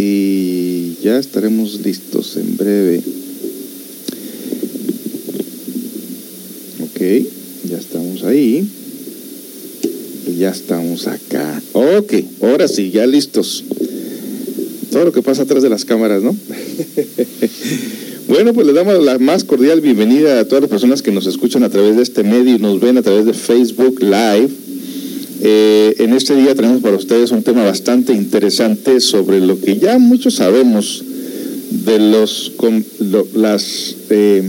y ya estaremos listos en breve. Ok, ya estamos ahí. Y ya estamos acá. Ok, ahora sí, ya listos. Todo lo que pasa atrás de las cámaras, ¿no? bueno, pues le damos la más cordial bienvenida a todas las personas que nos escuchan a través de este medio y nos ven a través de Facebook Live. Eh, en este día tenemos para ustedes un tema bastante interesante sobre lo que ya muchos sabemos de los, las, eh,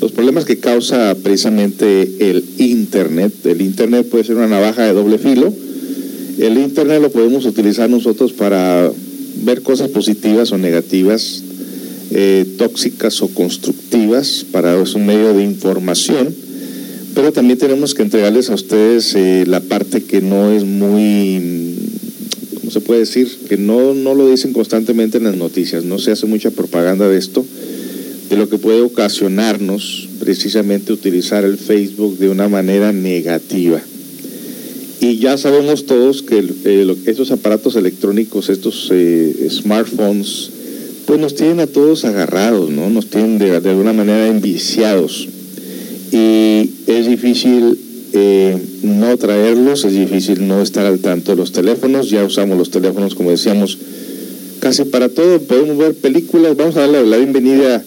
los problemas que causa precisamente el Internet. El Internet puede ser una navaja de doble filo. El Internet lo podemos utilizar nosotros para ver cosas positivas o negativas, eh, tóxicas o constructivas, para es un medio de información pero también tenemos que entregarles a ustedes eh, la parte que no es muy, ¿cómo se puede decir? Que no, no lo dicen constantemente en las noticias, no se hace mucha propaganda de esto, de lo que puede ocasionarnos precisamente utilizar el Facebook de una manera negativa. Y ya sabemos todos que eh, estos aparatos electrónicos, estos eh, smartphones, pues nos tienen a todos agarrados, ¿no? Nos tienen de, de alguna manera enviciados y es difícil eh, no traerlos, es difícil no estar al tanto de los teléfonos, ya usamos los teléfonos como decíamos casi para todo, podemos ver películas, vamos a darle la bienvenida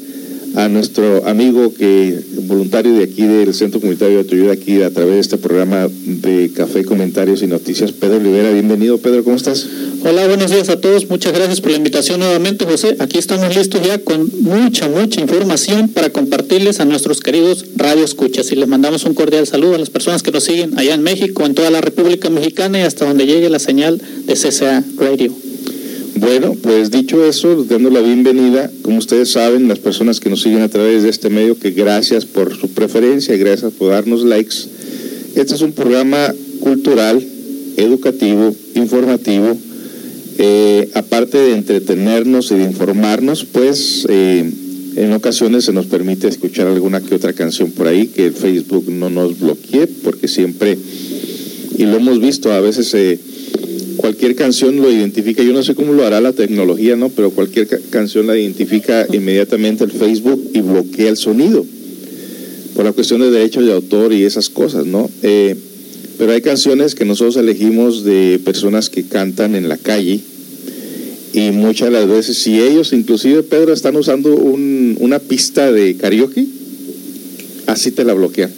nuestro amigo que voluntario de aquí del Centro Comunitario de Autoayuda aquí a través de este programa de Café, Comentarios y Noticias, Pedro Rivera. Bienvenido, Pedro, ¿cómo estás? Hola, buenos días a todos. Muchas gracias por la invitación nuevamente, José. Aquí estamos listos ya con mucha, mucha información para compartirles a nuestros queridos radio escuchas. Y les mandamos un cordial saludo a las personas que nos siguen allá en México, en toda la República Mexicana y hasta donde llegue la señal de CCA Radio. Bueno, pues dicho eso, dando la bienvenida, como ustedes saben, las personas que nos siguen a través de este medio, que gracias por su preferencia gracias por darnos likes. Este es un programa cultural, educativo, informativo, eh, aparte de entretenernos y de informarnos, pues eh, en ocasiones se nos permite escuchar alguna que otra canción por ahí, que Facebook no nos bloquee, porque siempre, y lo hemos visto, a veces eh, cualquier canción lo identifica, yo no sé cómo lo hará la tecnología, ¿no? Pero cualquier canción la identifica inmediatamente el Facebook y bloquea el sonido, por la cuestión de derechos de autor y esas cosas, ¿no? Pero hay canciones que nosotros elegimos de personas que cantan en la calle y muchas de las veces, si ellos, inclusive Pedro, están usando una pista de karaoke, así te la bloquean.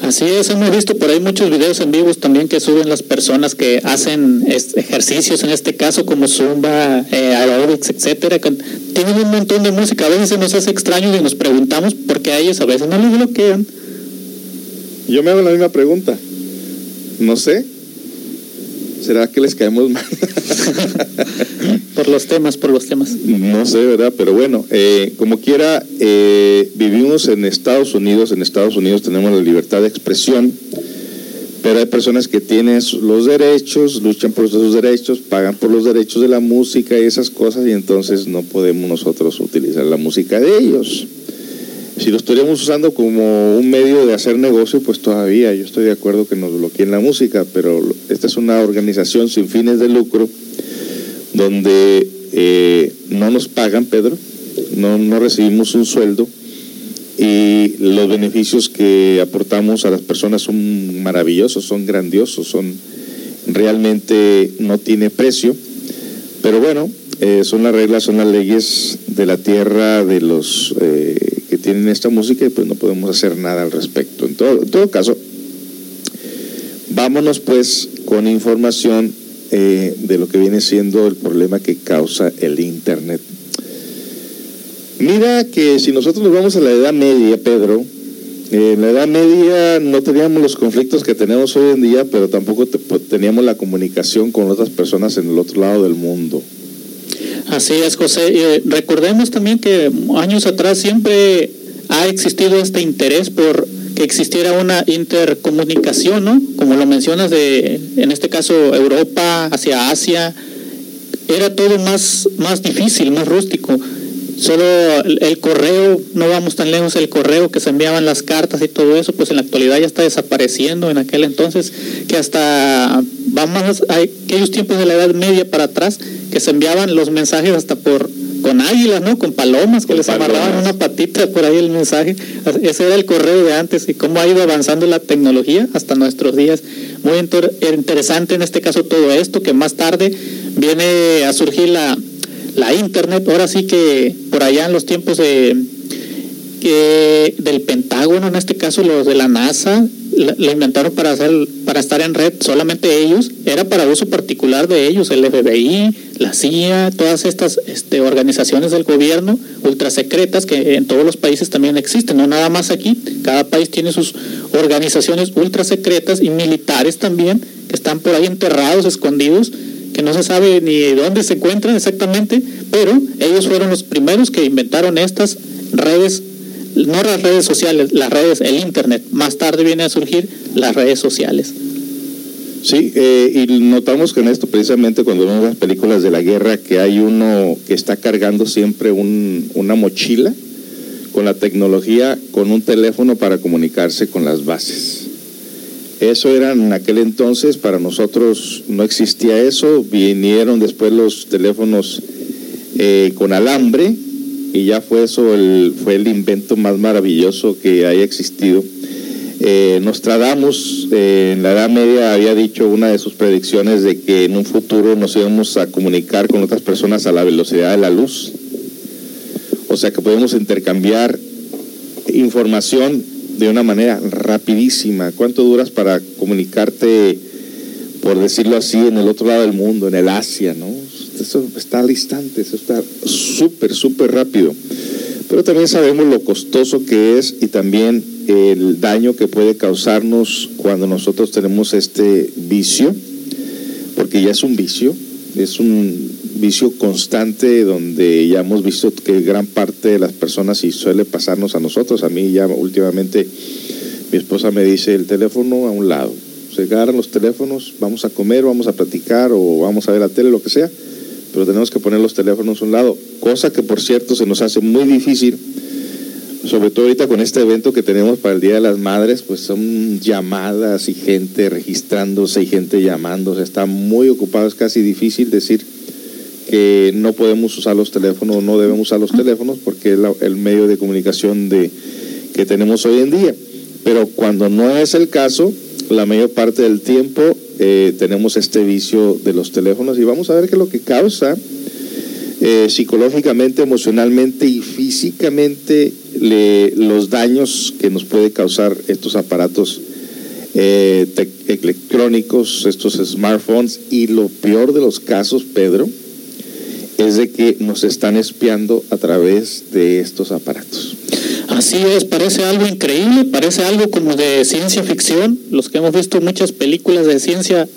Así es, hemos visto por ahí muchos videos en vivos también que suben las personas que hacen ejercicios, en este caso como zumba, eh, aerobics, etcétera. Tienen un montón de música, a veces se nos hace extraño y nos preguntamos por qué a ellos a veces no les bloquean. Yo me hago la misma pregunta. No sé. ¿Será que les caemos mal? por los temas, por los temas. No sé, ¿verdad? Pero bueno, eh, como quiera, eh, vivimos en Estados Unidos. En Estados Unidos tenemos la libertad de expresión, pero hay personas que tienen los derechos, luchan por sus derechos, pagan por los derechos de la música y esas cosas, y entonces no podemos nosotros utilizar la música de ellos. Si lo estaríamos usando como un medio de hacer negocio, pues todavía yo estoy de acuerdo que nos bloqueen la música, pero esta es una organización sin fines de lucro donde eh, no nos pagan, Pedro, no, no recibimos un sueldo y los beneficios que aportamos a las personas son maravillosos, son grandiosos, son realmente no tiene precio, pero bueno, eh, son las reglas, son las leyes de la tierra de los eh, tienen esta música y pues no podemos hacer nada al respecto. En todo, todo caso, vámonos pues con información eh, de lo que viene siendo el problema que causa el Internet. Mira que si nosotros nos vamos a la Edad Media, Pedro, en la Edad Media no teníamos los conflictos que tenemos hoy en día, pero tampoco pues, teníamos la comunicación con otras personas en el otro lado del mundo. Así es, José. Eh, recordemos también que años atrás siempre ha existido este interés por que existiera una intercomunicación, ¿no? Como lo mencionas de, en este caso, Europa hacia Asia, era todo más, más difícil, más rústico. Solo el, correo, no vamos tan lejos, el correo que se enviaban las cartas y todo eso, pues en la actualidad ya está desapareciendo en aquel entonces, que hasta vamos a aquellos tiempos de la Edad Media para atrás, que se enviaban los mensajes hasta por con águilas, ¿no? Con palomas que les amarraban una patita por ahí el mensaje. Ese era el correo de antes y cómo ha ido avanzando la tecnología hasta nuestros días. Muy interesante en este caso todo esto, que más tarde viene a surgir la, la internet. Ahora sí que por allá en los tiempos de, del Pentágono, en este caso los de la NASA, la, inventaron para hacer para estar en red solamente ellos era para uso particular de ellos el FBI la CIA todas estas este, organizaciones del gobierno ultra secretas que en todos los países también existen no nada más aquí cada país tiene sus organizaciones ultra secretas y militares también que están por ahí enterrados escondidos que no se sabe ni dónde se encuentran exactamente pero ellos fueron los primeros que inventaron estas redes no las redes sociales, las redes, el Internet. Más tarde viene a surgir las redes sociales. Sí, eh, y notamos que en esto precisamente cuando vemos las películas de la guerra que hay uno que está cargando siempre un, una mochila con la tecnología, con un teléfono para comunicarse con las bases. Eso era en aquel entonces, para nosotros no existía eso, vinieron después los teléfonos eh, con alambre, y ya fue eso el, fue el invento más maravilloso que haya existido. Eh, Nostradamus eh, en la Edad Media había dicho una de sus predicciones de que en un futuro nos íbamos a comunicar con otras personas a la velocidad de la luz. O sea que podemos intercambiar información de una manera rapidísima. ¿Cuánto duras para comunicarte, por decirlo así, en el otro lado del mundo, en el Asia, ¿no? eso está al instante, eso está súper, súper rápido. Pero también sabemos lo costoso que es y también el daño que puede causarnos cuando nosotros tenemos este vicio, porque ya es un vicio, es un vicio constante donde ya hemos visto que gran parte de las personas, y suele pasarnos a nosotros, a mí ya últimamente mi esposa me dice el teléfono a un lado, se agarran los teléfonos, vamos a comer, vamos a platicar o vamos a ver la tele, lo que sea, pero tenemos que poner los teléfonos a un lado, cosa que por cierto se nos hace muy difícil, sobre todo ahorita con este evento que tenemos para el Día de las Madres, pues son llamadas y gente registrándose y gente llamándose, está muy ocupado, es casi difícil decir que no podemos usar los teléfonos, no debemos usar los teléfonos porque es el medio de comunicación de, que tenemos hoy en día. Pero cuando no es el caso, la mayor parte del tiempo eh, tenemos este vicio de los teléfonos y vamos a ver qué es lo que causa eh, psicológicamente, emocionalmente y físicamente los daños que nos puede causar estos aparatos eh, electrónicos, estos smartphones y lo peor de los casos, Pedro, es de que nos están espiando a través de estos aparatos. Así es, parece algo increíble, parece algo como de ciencia ficción. Los que hemos visto muchas películas de ciencia,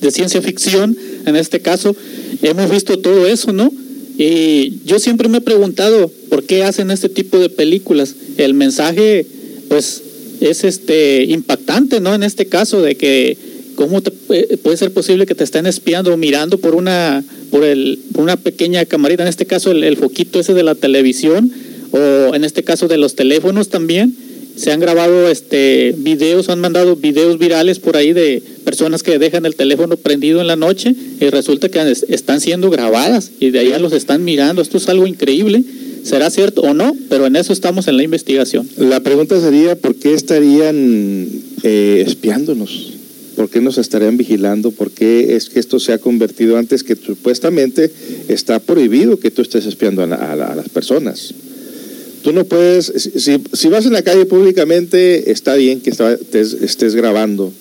de ciencia ficción, en este caso, hemos visto todo eso, ¿no? Y yo siempre me he preguntado por qué hacen este tipo de películas. El mensaje, pues, es este impactante, ¿no? En este caso, de que cómo puede ser posible que te estén espiando o mirando por una, por el, por una pequeña camarita, en este caso el, foquito ese de la televisión o en este caso de los teléfonos también. Se han grabado este videos, han mandado videos virales por ahí de personas que dejan el teléfono prendido en la noche y resulta que están siendo grabadas y de ahí los están mirando. Esto es algo increíble. ¿Será cierto o no? Pero en eso estamos en la investigación. La pregunta sería, ¿por qué estarían eh, espiándonos? ¿Por qué nos estarían vigilando? ¿Por qué es que esto se ha convertido antes que supuestamente está prohibido que tú estés espiando a las personas? Tú no puedes, si, vas en la calle públicamente, está bien que estés, grabando,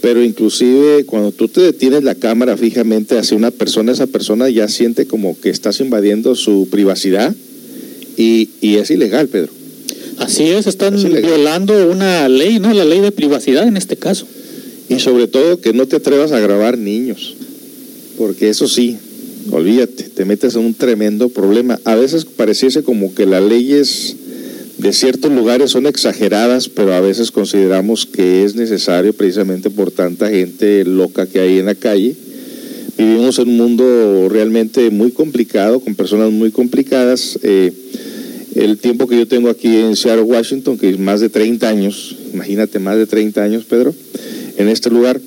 pero inclusive cuando tú te detienes la cámara fijamente hacia una persona, esa persona ya siente como que estás invadiendo su privacidad y, es ilegal, Pedro. Así es, están violando una ley, ¿no? La ley de privacidad en este caso. Y sobre todo que no te atrevas a grabar niños, porque eso sí, olvídate, te metes en un tremendo problema. A veces pareciese como que las leyes de ciertos lugares son exageradas, pero a veces consideramos que es necesario precisamente por tanta gente loca que hay en la calle. vivimos en un mundo realmente muy complicado, con personas muy complicadas. Eh, el tiempo que yo tengo aquí en Seattle, Washington, que es más de 30 años, imagínate, más de 30 años, Pedro, en este lugar,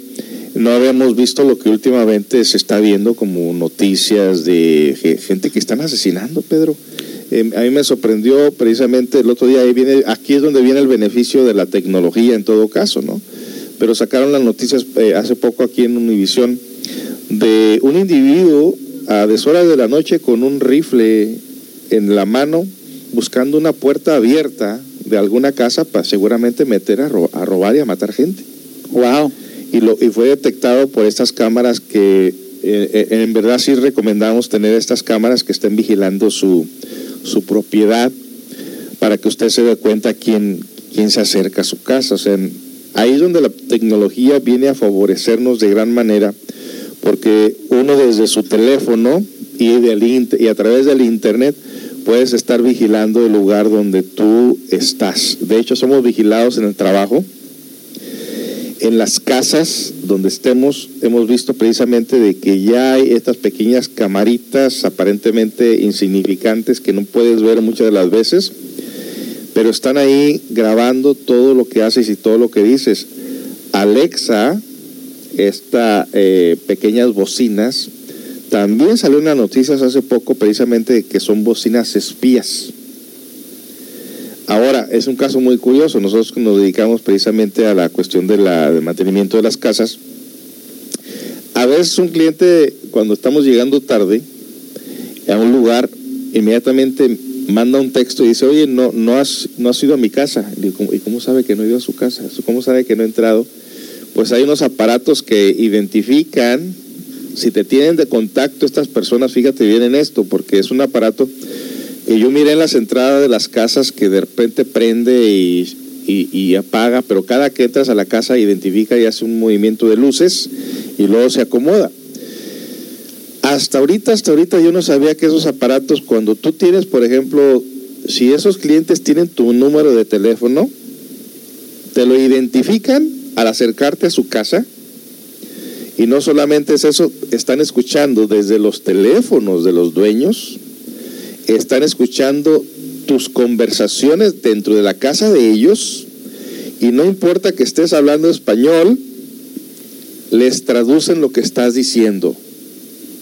no habíamos visto lo que últimamente se está viendo como noticias de gente que están asesinando, Pedro. Em, a mí me sorprendió precisamente el otro día, ahí viene, aquí es donde viene el beneficio de la tecnología en todo caso, ¿no? Pero sacaron las noticias eh, hace poco aquí en Univisión de un individuo a deshoras de la noche con un rifle en la mano buscando una puerta abierta de alguna casa para seguramente meter a, robar y a matar gente. Wow. Y, lo, y fue detectado por estas cámaras que eh, eh, en verdad sí recomendamos tener estas cámaras que estén vigilando su, su propiedad para que usted se dé cuenta quién, quién se acerca a su casa. O sea, ahí es donde la tecnología viene a favorecernos de gran manera, porque uno desde su teléfono y, del, y a través del Internet puedes estar vigilando el lugar donde tú estás. De hecho, somos vigilados en el trabajo. En las casas donde estemos, hemos visto precisamente de que ya hay estas pequeñas camaritas aparentemente insignificantes que no puedes ver muchas de las veces, pero están ahí grabando todo lo que haces y todo lo que dices. Alexa, estas eh, pequeñas bocinas, también salió una noticia hace poco precisamente de que son bocinas espías. Es un caso muy curioso. Nosotros nos dedicamos precisamente a la cuestión de la, del mantenimiento de las casas. A veces un cliente, cuando estamos llegando tarde a un lugar, inmediatamente manda un texto y dice, oye, no, no, has, no has ido a mi casa. ¿y cómo sabe que no he ido a su casa? ¿Cómo sabe que no he entrado? Pues hay unos aparatos que identifican si te tienen de contacto estas personas, fíjate bien en esto, porque es un aparato que yo miré en las entradas de las casas que de repente prende y, y, apaga, pero cada que entras a la casa identifica y hace un movimiento de luces y luego se acomoda. Hasta ahorita, hasta ahorita yo no sabía que esos aparatos, cuando tú tienes, por ejemplo, si esos clientes tienen tu número de teléfono, te lo identifican al acercarte a su casa y no solamente es eso, están escuchando desde los teléfonos de los dueños, están escuchando tus conversaciones dentro de la casa de ellos y no importa que estés hablando español, les traducen lo que estás diciendo.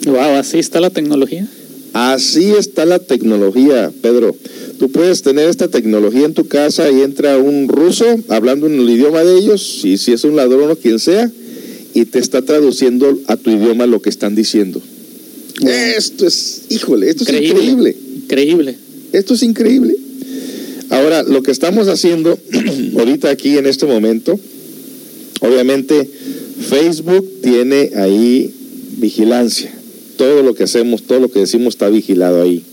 Wow, así está la tecnología. Así está la tecnología, Pedro. Tú puedes tener esta tecnología en tu casa y entra un ruso hablando en el idioma de ellos, y si es un ladrón o quien sea, y te está traduciendo a tu idioma lo que están diciendo. Esto es, híjole, esto es increíble. Increíble. Esto es increíble. Ahora, lo que estamos haciendo ahorita aquí en este momento, obviamente Facebook tiene ahí vigilancia. Todo lo que hacemos, todo lo que decimos está vigilado ahí.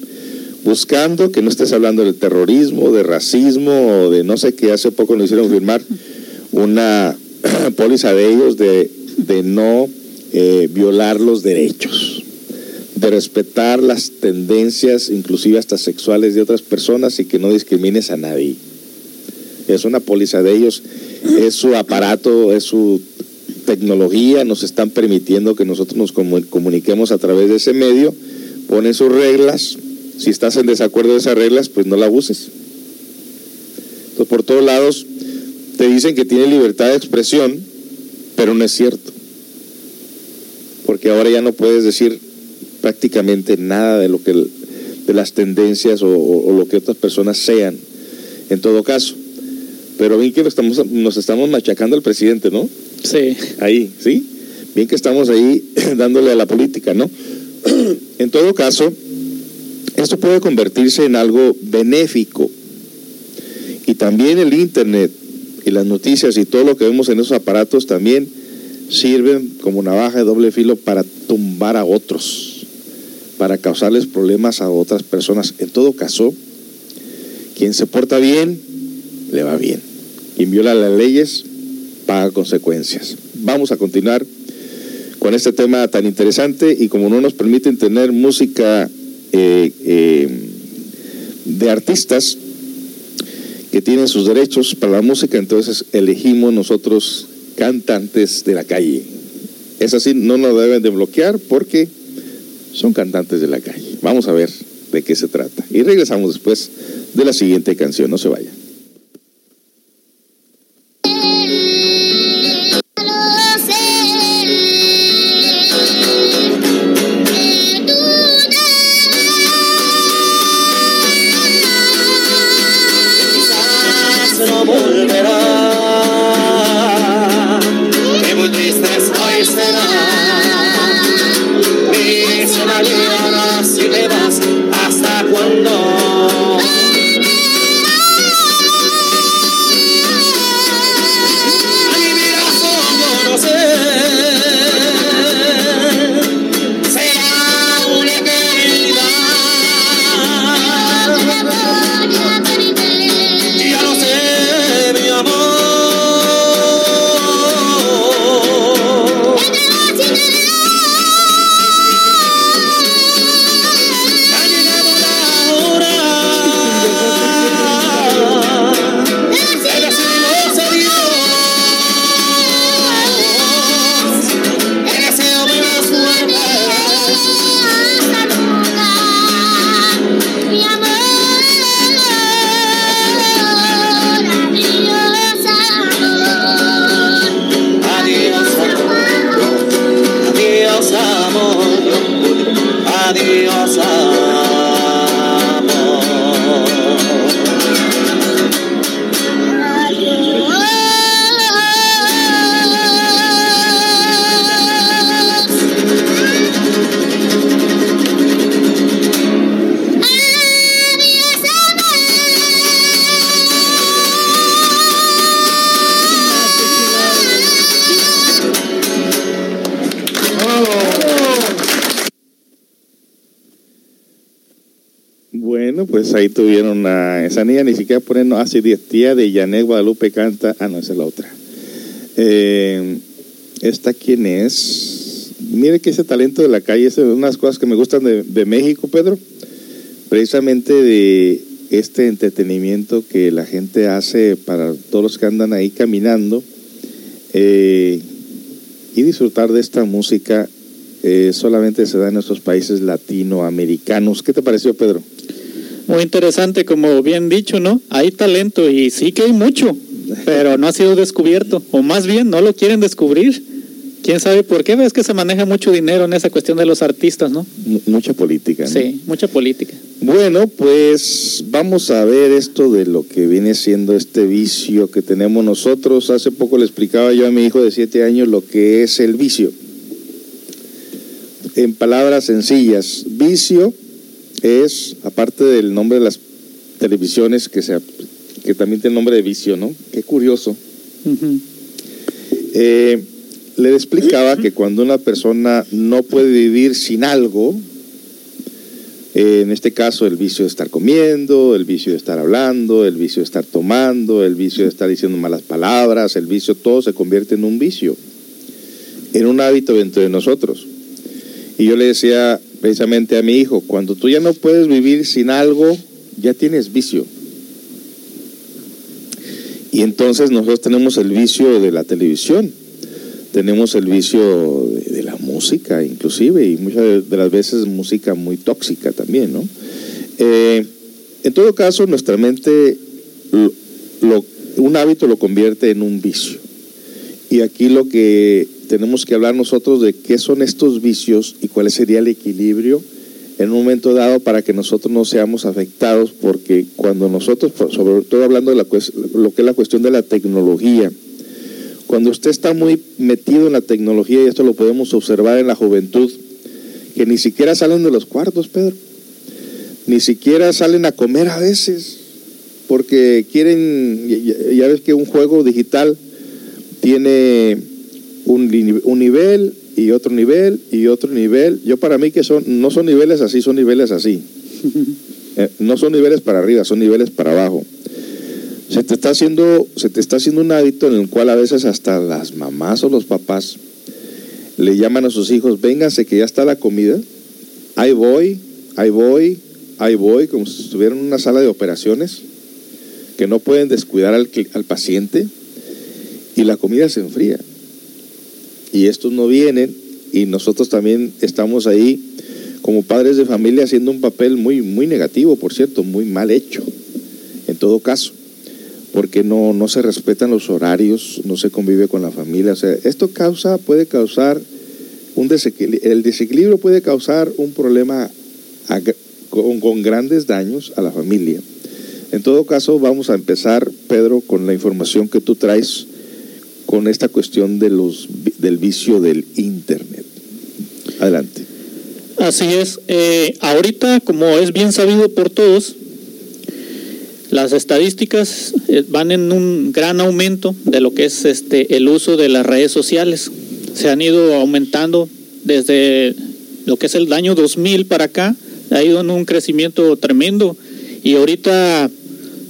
Buscando que no estés hablando de terrorismo, de racismo o de no sé qué. Hace poco nos hicieron firmar una póliza de ellos de de no eh, violar los derechos, de respetar las tendencias, inclusive hasta sexuales de otras personas y que no discrimines a nadie. Es una póliza de ellos, es su aparato, es su tecnología, nos están permitiendo que nosotros nos comuniquemos a través de ese medio, ponen sus reglas, si estás en desacuerdo de esas reglas, pues no la uses. Entonces, por todos lados, te dicen que tiene libertad de expresión, pero no es cierto. Porque ahora ya no puedes decir prácticamente nada de lo que de las tendencias o, lo que otras personas sean, en todo caso. Pero bien que estamos, nos estamos machacando al presidente, ¿no? Sí. Ahí, ¿sí? Bien que estamos ahí dándole a la política, ¿no? en todo caso, esto puede convertirse en algo benéfico. Y también el Internet y las noticias y todo lo que vemos en esos aparatos también sirven como navaja de doble filo para tumbar a otros, para causarles problemas a otras personas. En todo caso, quien se porta bien, le va bien. Quien viola las leyes, paga consecuencias. Vamos a continuar con este tema tan interesante y como no nos permiten tener música eh, eh, de artistas, que tienen sus derechos para la música, entonces elegimos nosotros cantantes de la calle. Es así, no nos deben de bloquear porque son cantantes de la calle. Vamos a ver de qué se trata. Y regresamos después de la siguiente canción. No se vaya. ahí tuvieron a esa niña, ni siquiera ponen así ah, tía de Yanet Guadalupe canta, ah, no, esa es la otra. Eh, ¿Esta quién es? Mire que ese talento de la calle es una de las cosas que me gustan de, México, Pedro. Precisamente de este entretenimiento que la gente hace para todos los que andan ahí caminando eh, y disfrutar de esta música eh, solamente se da en nuestros países latinoamericanos. ¿Qué te pareció, Pedro? Muy interesante, como bien dicho, ¿no? Hay talento y sí que hay mucho, pero no ha sido descubierto, o más bien no lo quieren descubrir. ¿Quién sabe por qué? Ves que se maneja mucho dinero en esa cuestión de los artistas, ¿no? mucha política. ¿no? Sí, mucha política. Bueno, pues vamos a ver esto de lo que viene siendo este vicio que tenemos nosotros. Hace poco le explicaba yo a mi hijo de siete años lo que es el vicio. En palabras sencillas, vicio es, aparte del nombre de las televisiones, que, sea, que también tiene nombre de vicio, ¿no? Qué curioso. Eh, le explicaba que cuando una persona no puede vivir sin algo, eh, en este caso el vicio de estar comiendo, el vicio de estar hablando, el vicio de estar tomando, el vicio de estar diciendo malas palabras, el vicio, todo se convierte en un vicio, en un hábito dentro de nosotros. Y yo le decía precisamente a mi hijo, cuando tú ya no puedes vivir sin algo, ya tienes vicio. Y entonces nosotros tenemos el vicio de la televisión, tenemos el vicio de, la música inclusive, y muchas de las veces música muy tóxica también, ¿no? Eh, en todo caso, nuestra mente, un hábito lo convierte en un vicio. Y aquí lo que tenemos que hablar nosotros de qué son estos vicios y cuál sería el equilibrio en un momento dado para que nosotros no seamos afectados, porque cuando nosotros, sobre todo hablando de la, lo que es la cuestión de la tecnología, cuando usted está muy metido en la tecnología, y esto lo podemos observar en la juventud, que ni siquiera salen de los cuartos, Pedro, ni siquiera salen a comer a veces, porque quieren, ya ves que un juego digital tiene un, un nivel y otro nivel y otro nivel. Yo para mí que son no son niveles así, son niveles así. Eh, no son niveles para arriba, son niveles para abajo. Se te está haciendo se te está haciendo un hábito en el cual a veces hasta las mamás o los papás le llaman a sus hijos, "Vénganse que ya está la comida." Ahí voy, ahí voy, ahí voy, como si estuvieran en una sala de operaciones que no pueden descuidar al, al paciente y la comida se enfría. Y estos no vienen y nosotros también estamos ahí como padres de familia haciendo un papel muy, muy negativo, por cierto, muy mal hecho, en todo caso, porque no, no se respetan los horarios, no se convive con la familia. O sea, esto causa, puede causar un desequilibrio, el desequilibrio puede causar un problema con, con grandes daños a la familia. En todo caso, vamos a empezar, Pedro, con la información que tú traes con esta cuestión de los, del vicio del Internet. Adelante. Así es. Eh, ahorita, como es bien sabido por todos, las estadísticas eh, van en un gran aumento de lo que es este el uso de las redes sociales. Se han ido aumentando desde lo que es el año 2000 para acá, ha ido en un crecimiento tremendo y ahorita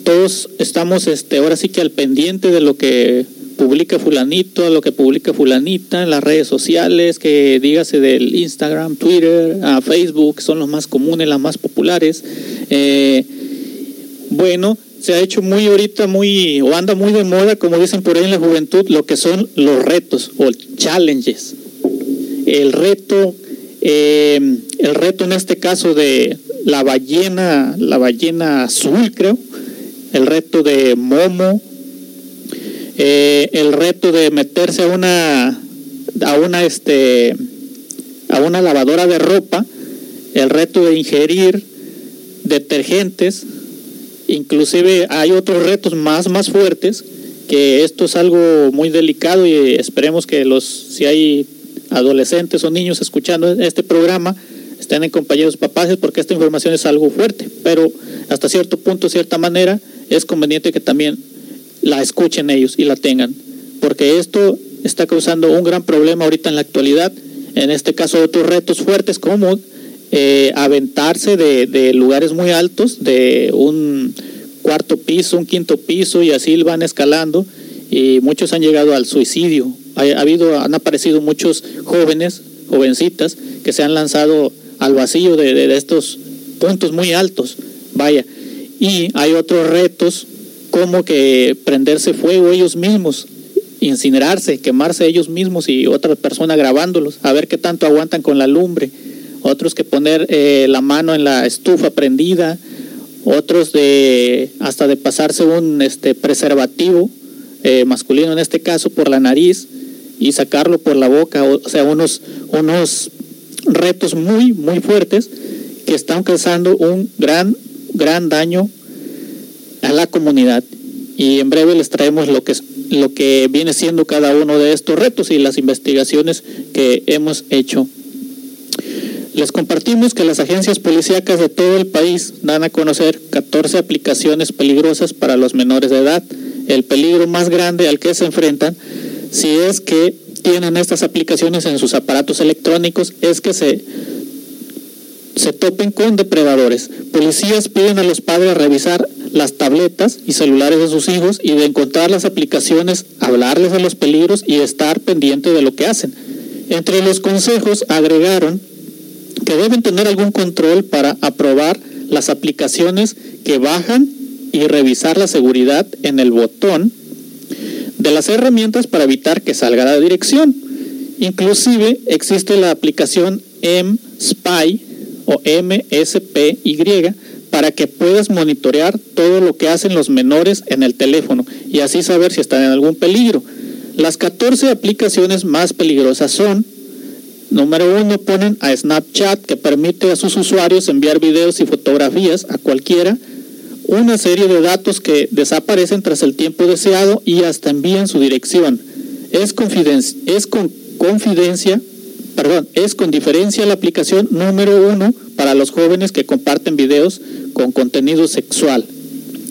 todos estamos este ahora sí que al pendiente de lo que publica fulanito, lo que publica fulanita en las redes sociales, que dígase del Instagram, Twitter, a Facebook, son los más comunes, las más populares. Eh, bueno, se ha hecho muy ahorita, muy, o anda muy de moda, como dicen por ahí en la juventud, lo que son los retos o challenges. El reto, eh, el reto en este caso de la ballena, la ballena azul, creo, el reto de Momo, eh, el reto de meterse a una a una este a una lavadora de ropa, el reto de ingerir detergentes, inclusive hay otros retos más más fuertes que esto es algo muy delicado y esperemos que los si hay adolescentes o niños escuchando este programa estén en compañeros papás porque esta información es algo fuerte, pero hasta cierto punto, cierta manera, es conveniente que también la escuchen ellos y la tengan, porque esto está causando un gran problema ahorita en la actualidad, en este caso otros retos fuertes como eh, aventarse de, lugares muy altos, de un cuarto piso, un quinto piso y así van escalando y muchos han llegado al suicidio. Ha, habido, han aparecido muchos jóvenes, jovencitas, que se han lanzado al vacío de, de estos puntos muy altos. Vaya, y hay otros retos como que prenderse fuego ellos mismos, incinerarse, quemarse ellos mismos y otra persona grabándolos, a ver qué tanto aguantan con la lumbre. Otros que poner eh, la mano en la estufa prendida, otros de hasta de pasarse un este preservativo eh, masculino en este caso por la nariz y sacarlo por la boca, o sea, unos unos retos muy muy fuertes que están causando un gran gran daño a la comunidad y en breve les traemos lo que lo que viene siendo cada uno de estos retos y las investigaciones que hemos hecho. Les compartimos que las agencias policíacas de todo el país dan a conocer 14 aplicaciones peligrosas para los menores de edad. El peligro más grande al que se enfrentan, si es que tienen estas aplicaciones en sus aparatos electrónicos, es que se se topen con depredadores. Policías piden a los padres revisar las tabletas y celulares de sus hijos y de encontrar las aplicaciones, hablarles de los peligros y estar pendiente de lo que hacen. Entre los consejos agregaron que deben tener algún control para aprobar las aplicaciones que bajan y revisar la seguridad en el botón de las herramientas para evitar que salga la dirección. Inclusive existe la aplicación M-Spy o MSPY para que puedas monitorear todo lo que hacen los menores en el teléfono y así saber si están en algún peligro. Las 14 aplicaciones más peligrosas son, número uno, ponen a Snapchat que permite a sus usuarios enviar videos y fotografías a cualquiera, una serie de datos que desaparecen tras el tiempo deseado y hasta envían su dirección. Es, con confidencia perdón, es con diferencia la aplicación número uno para los jóvenes que comparten videos con contenido sexual.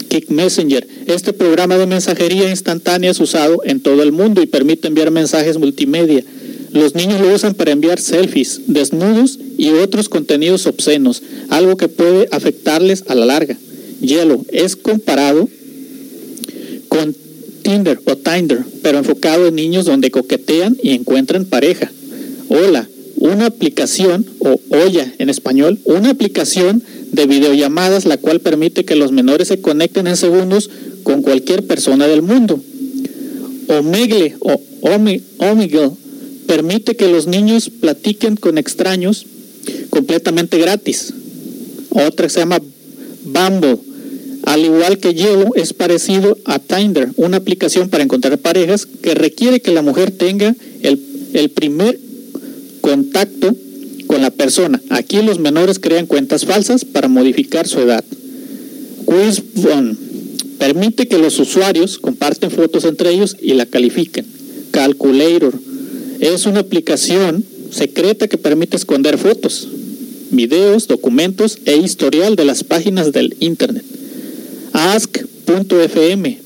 Kick Messenger. Este programa de mensajería instantánea es usado en todo el mundo y permite enviar mensajes multimedia. Los niños lo usan para enviar selfies, desnudos y otros contenidos obscenos, algo que puede afectarles a la larga. Yellow es comparado con Tinder o Tinder, pero enfocado en niños donde coquetean y encuentran pareja. Hola, una aplicación, o Olla en español, una aplicación de videollamadas la cual permite que los menores se conecten en segundos con cualquier persona del mundo. Omegle o Omegle permite que los niños platiquen con extraños completamente gratis. Otra se llama Bumble. Al igual que Yellow, es parecido a Tinder, una aplicación para encontrar parejas que requiere que la mujer tenga el, el primer contacto con la persona. Aquí los menores crean cuentas falsas para modificar su edad. Quizbone permite que los usuarios comparten fotos entre ellos y la califiquen. Calculator es una aplicación secreta que permite esconder fotos, videos, documentos e historial de las páginas del Internet. Ask.fm.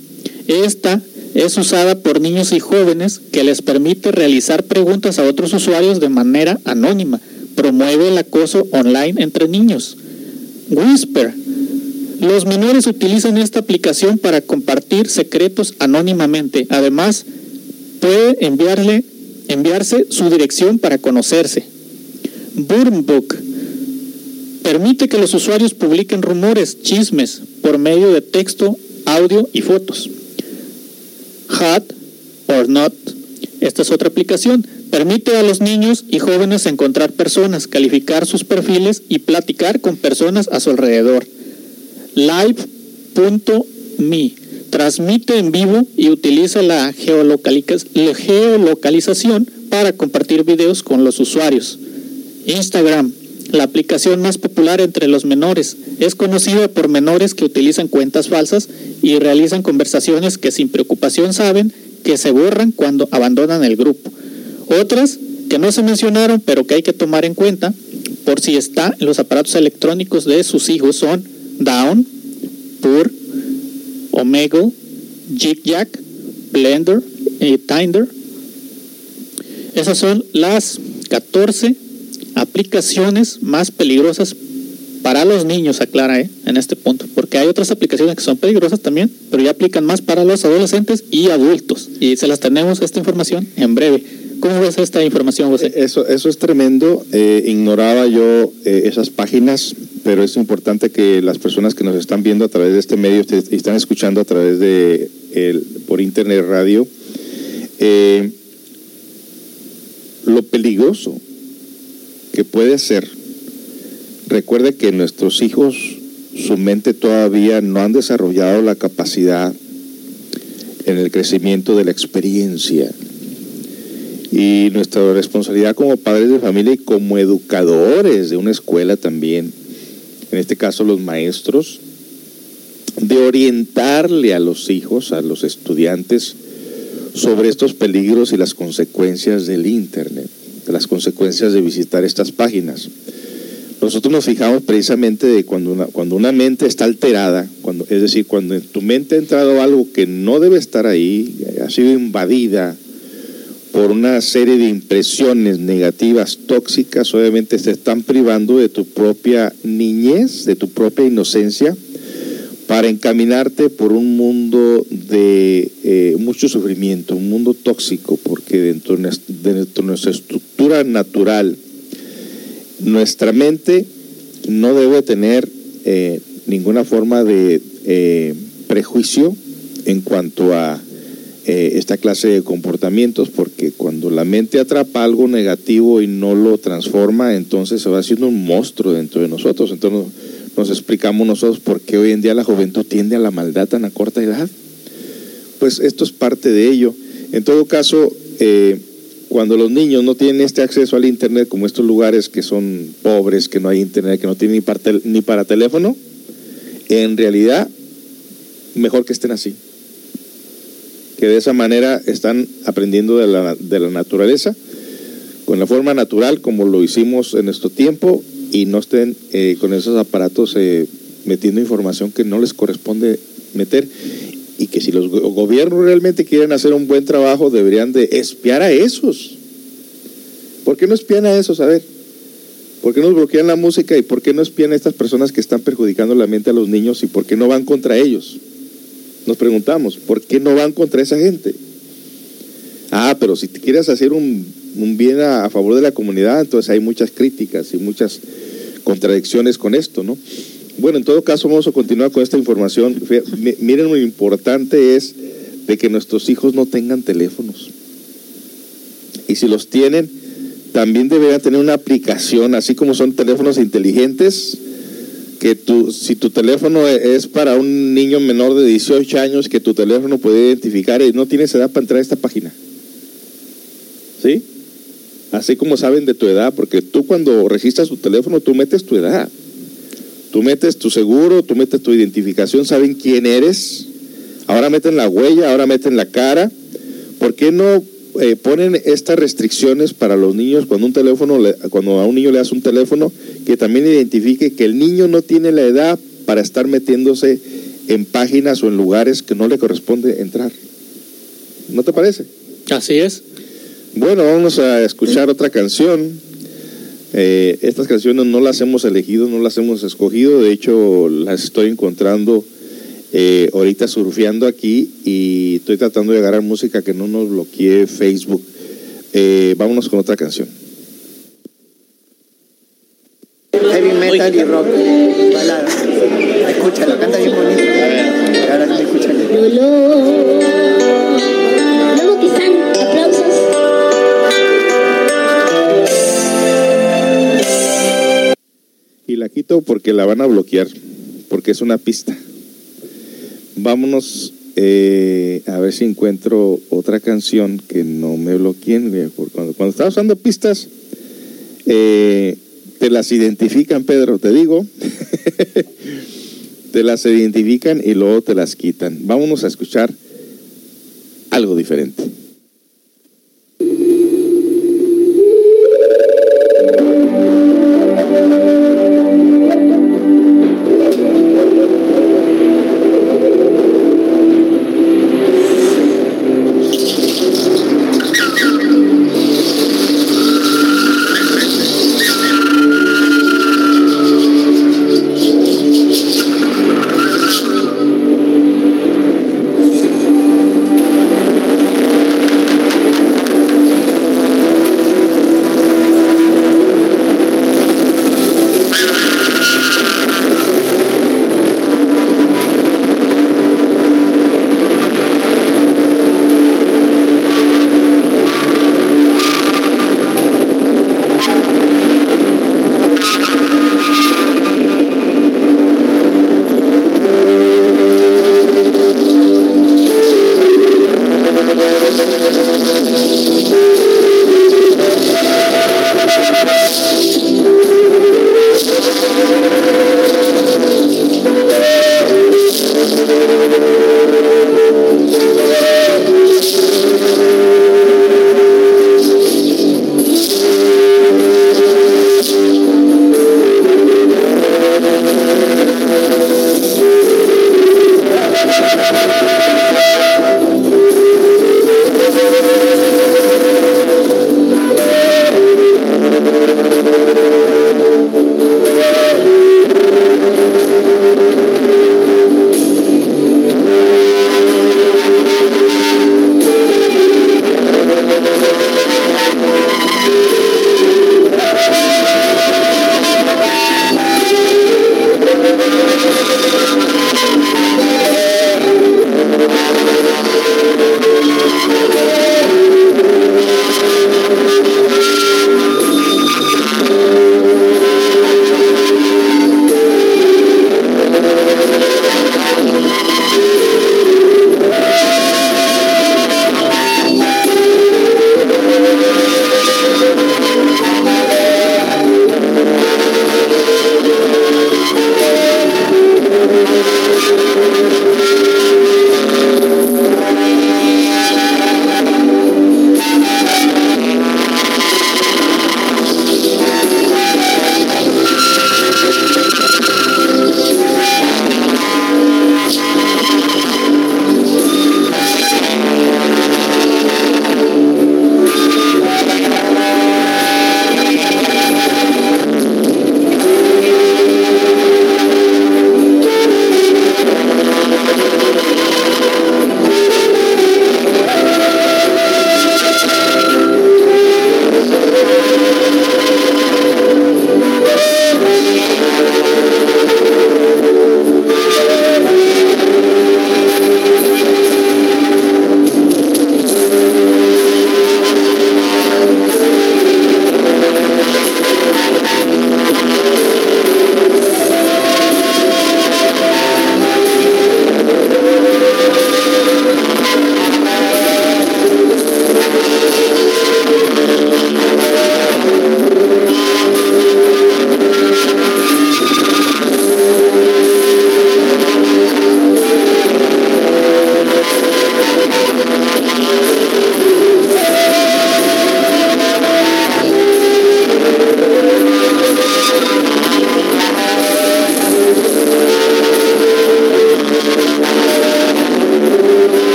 Esta es usada por niños y jóvenes que les permite realizar preguntas a otros usuarios de manera anónima. Promueve el acoso online entre niños. Whisper. Los menores utilizan esta aplicación para compartir secretos anónimamente. Además, puede enviarle, enviarse su dirección para conocerse. Burnbook permite que los usuarios publiquen rumores, chismes, por medio de texto, audio y fotos. Hot or Not, esta es otra aplicación, permite a los niños y jóvenes encontrar personas, calificar sus perfiles y platicar con personas a su alrededor. Live.me transmite en vivo y utiliza la geolocalización para compartir videos con los usuarios. Instagram la aplicación más popular entre los menores. Es conocida por menores que utilizan cuentas falsas y realizan conversaciones que sin preocupación saben que se borran cuando abandonan el grupo. Otras que no se mencionaron pero que hay que tomar en cuenta por si está en los aparatos electrónicos de sus hijos son Down, Pur, Omega, Jig Jack, Blender y Tinder. Esas son las 14 aplicaciones más peligrosas para los niños, aclara ¿eh? en este punto, porque hay otras aplicaciones que son peligrosas también, pero ya aplican más para los adolescentes y adultos. Y se las tenemos esta información en breve. ¿Cómo ves esta información, José? Eh, eso, eso es tremendo. Eh, ignoraba yo esas páginas, pero es importante que las personas que nos están viendo a través de este medio y están escuchando a través de el, por internet radio, lo peligroso que puede ser, recuerde que nuestros hijos, su mente todavía no han desarrollado la capacidad en el crecimiento de la experiencia. Y nuestra responsabilidad como padres de familia y como educadores de una escuela también, en este caso los maestros, de orientarle a los hijos, a los estudiantes, sobre estos peligros y las consecuencias del Internet las consecuencias de visitar estas páginas. Nosotros nos fijamos precisamente de cuando una, cuando una mente está alterada, cuando, es decir, cuando en tu mente ha entrado algo que no debe estar ahí, ha sido invadida por una serie de impresiones negativas, tóxicas, obviamente te están privando de tu propia niñez, de tu propia inocencia, para encaminarte por un mundo de eh, mucho sufrimiento, un mundo tóxico, porque dentro de nuestra estructura natural, nuestra mente no debe tener eh, ninguna forma de eh, prejuicio en cuanto a esta clase de comportamientos, porque cuando la mente atrapa algo negativo y no lo transforma, entonces se va haciendo un monstruo dentro de nosotros. Entonces, nos explicamos nosotros por qué hoy en día la juventud tiende a la maldad tan a corta edad. Pues esto es parte de ello. En todo caso, eh, cuando los niños no tienen este acceso al Internet, como estos lugares que son pobres, que no hay Internet, que no tienen ni para, ni para teléfono, en realidad, mejor que estén así. Que de esa manera están aprendiendo de la, de la naturaleza, con la forma natural, como lo hicimos en nuestro tiempo, y no estén eh, con esos aparatos eh, metiendo información que no les corresponde meter y que si los gobiernos realmente quieren hacer un buen trabajo deberían de espiar a esos. ¿Por qué no espían a esos? A ver, ¿por qué nos bloquean la música y por qué no espían a estas personas que están perjudicando la mente a los niños y por qué no van contra ellos? Nos preguntamos, ¿por qué no van contra esa gente? Ah, pero si te quieres hacer un, bien a, a, favor de la comunidad, entonces hay muchas críticas y muchas contradicciones con esto, ¿no? Bueno, en todo caso vamos a continuar con esta información. Miren lo importante es de que nuestros hijos no tengan teléfonos. y si los tienen, también deberían tener una aplicación, así como son teléfonos inteligentes, que tu, si tu teléfono es para un niño menor de 18 años, que tu teléfono puede identificar y no tienes edad para entrar a esta página. ¿Sí? Así como saben de tu edad, porque tú cuando registras tu teléfono, tú metes tu edad. Tú metes tu seguro, tú metes tu identificación, saben quién eres. Ahora meten la huella, ahora meten la cara. ¿Por qué no eh, ponen estas restricciones para los niños cuando un teléfono, cuando a un niño le das un teléfono, que también identifique que el niño no tiene la edad para estar metiéndose en páginas o en lugares que no le corresponde entrar? ¿No te parece? Así es. Bueno, vamos a escuchar otra canción. Eh, estas canciones no las hemos elegido, no las hemos escogido, de hecho las estoy encontrando eh, ahorita surfeando aquí y estoy tratando de agarrar música que no nos bloquee Facebook. Eh, vámonos con otra canción. Heavy metal y rock. Balada. Escúchalo, canta bien bonito. A ver. Ahora sí, escúchalo. Porque la van a bloquear, porque es una pista. Vámonos eh, a ver si encuentro otra canción que no me bloqueen. Cuando, cuando estás usando pistas, eh, te las identifican, Pedro, te digo. te las identifican y luego te las quitan. Vámonos a escuchar algo diferente.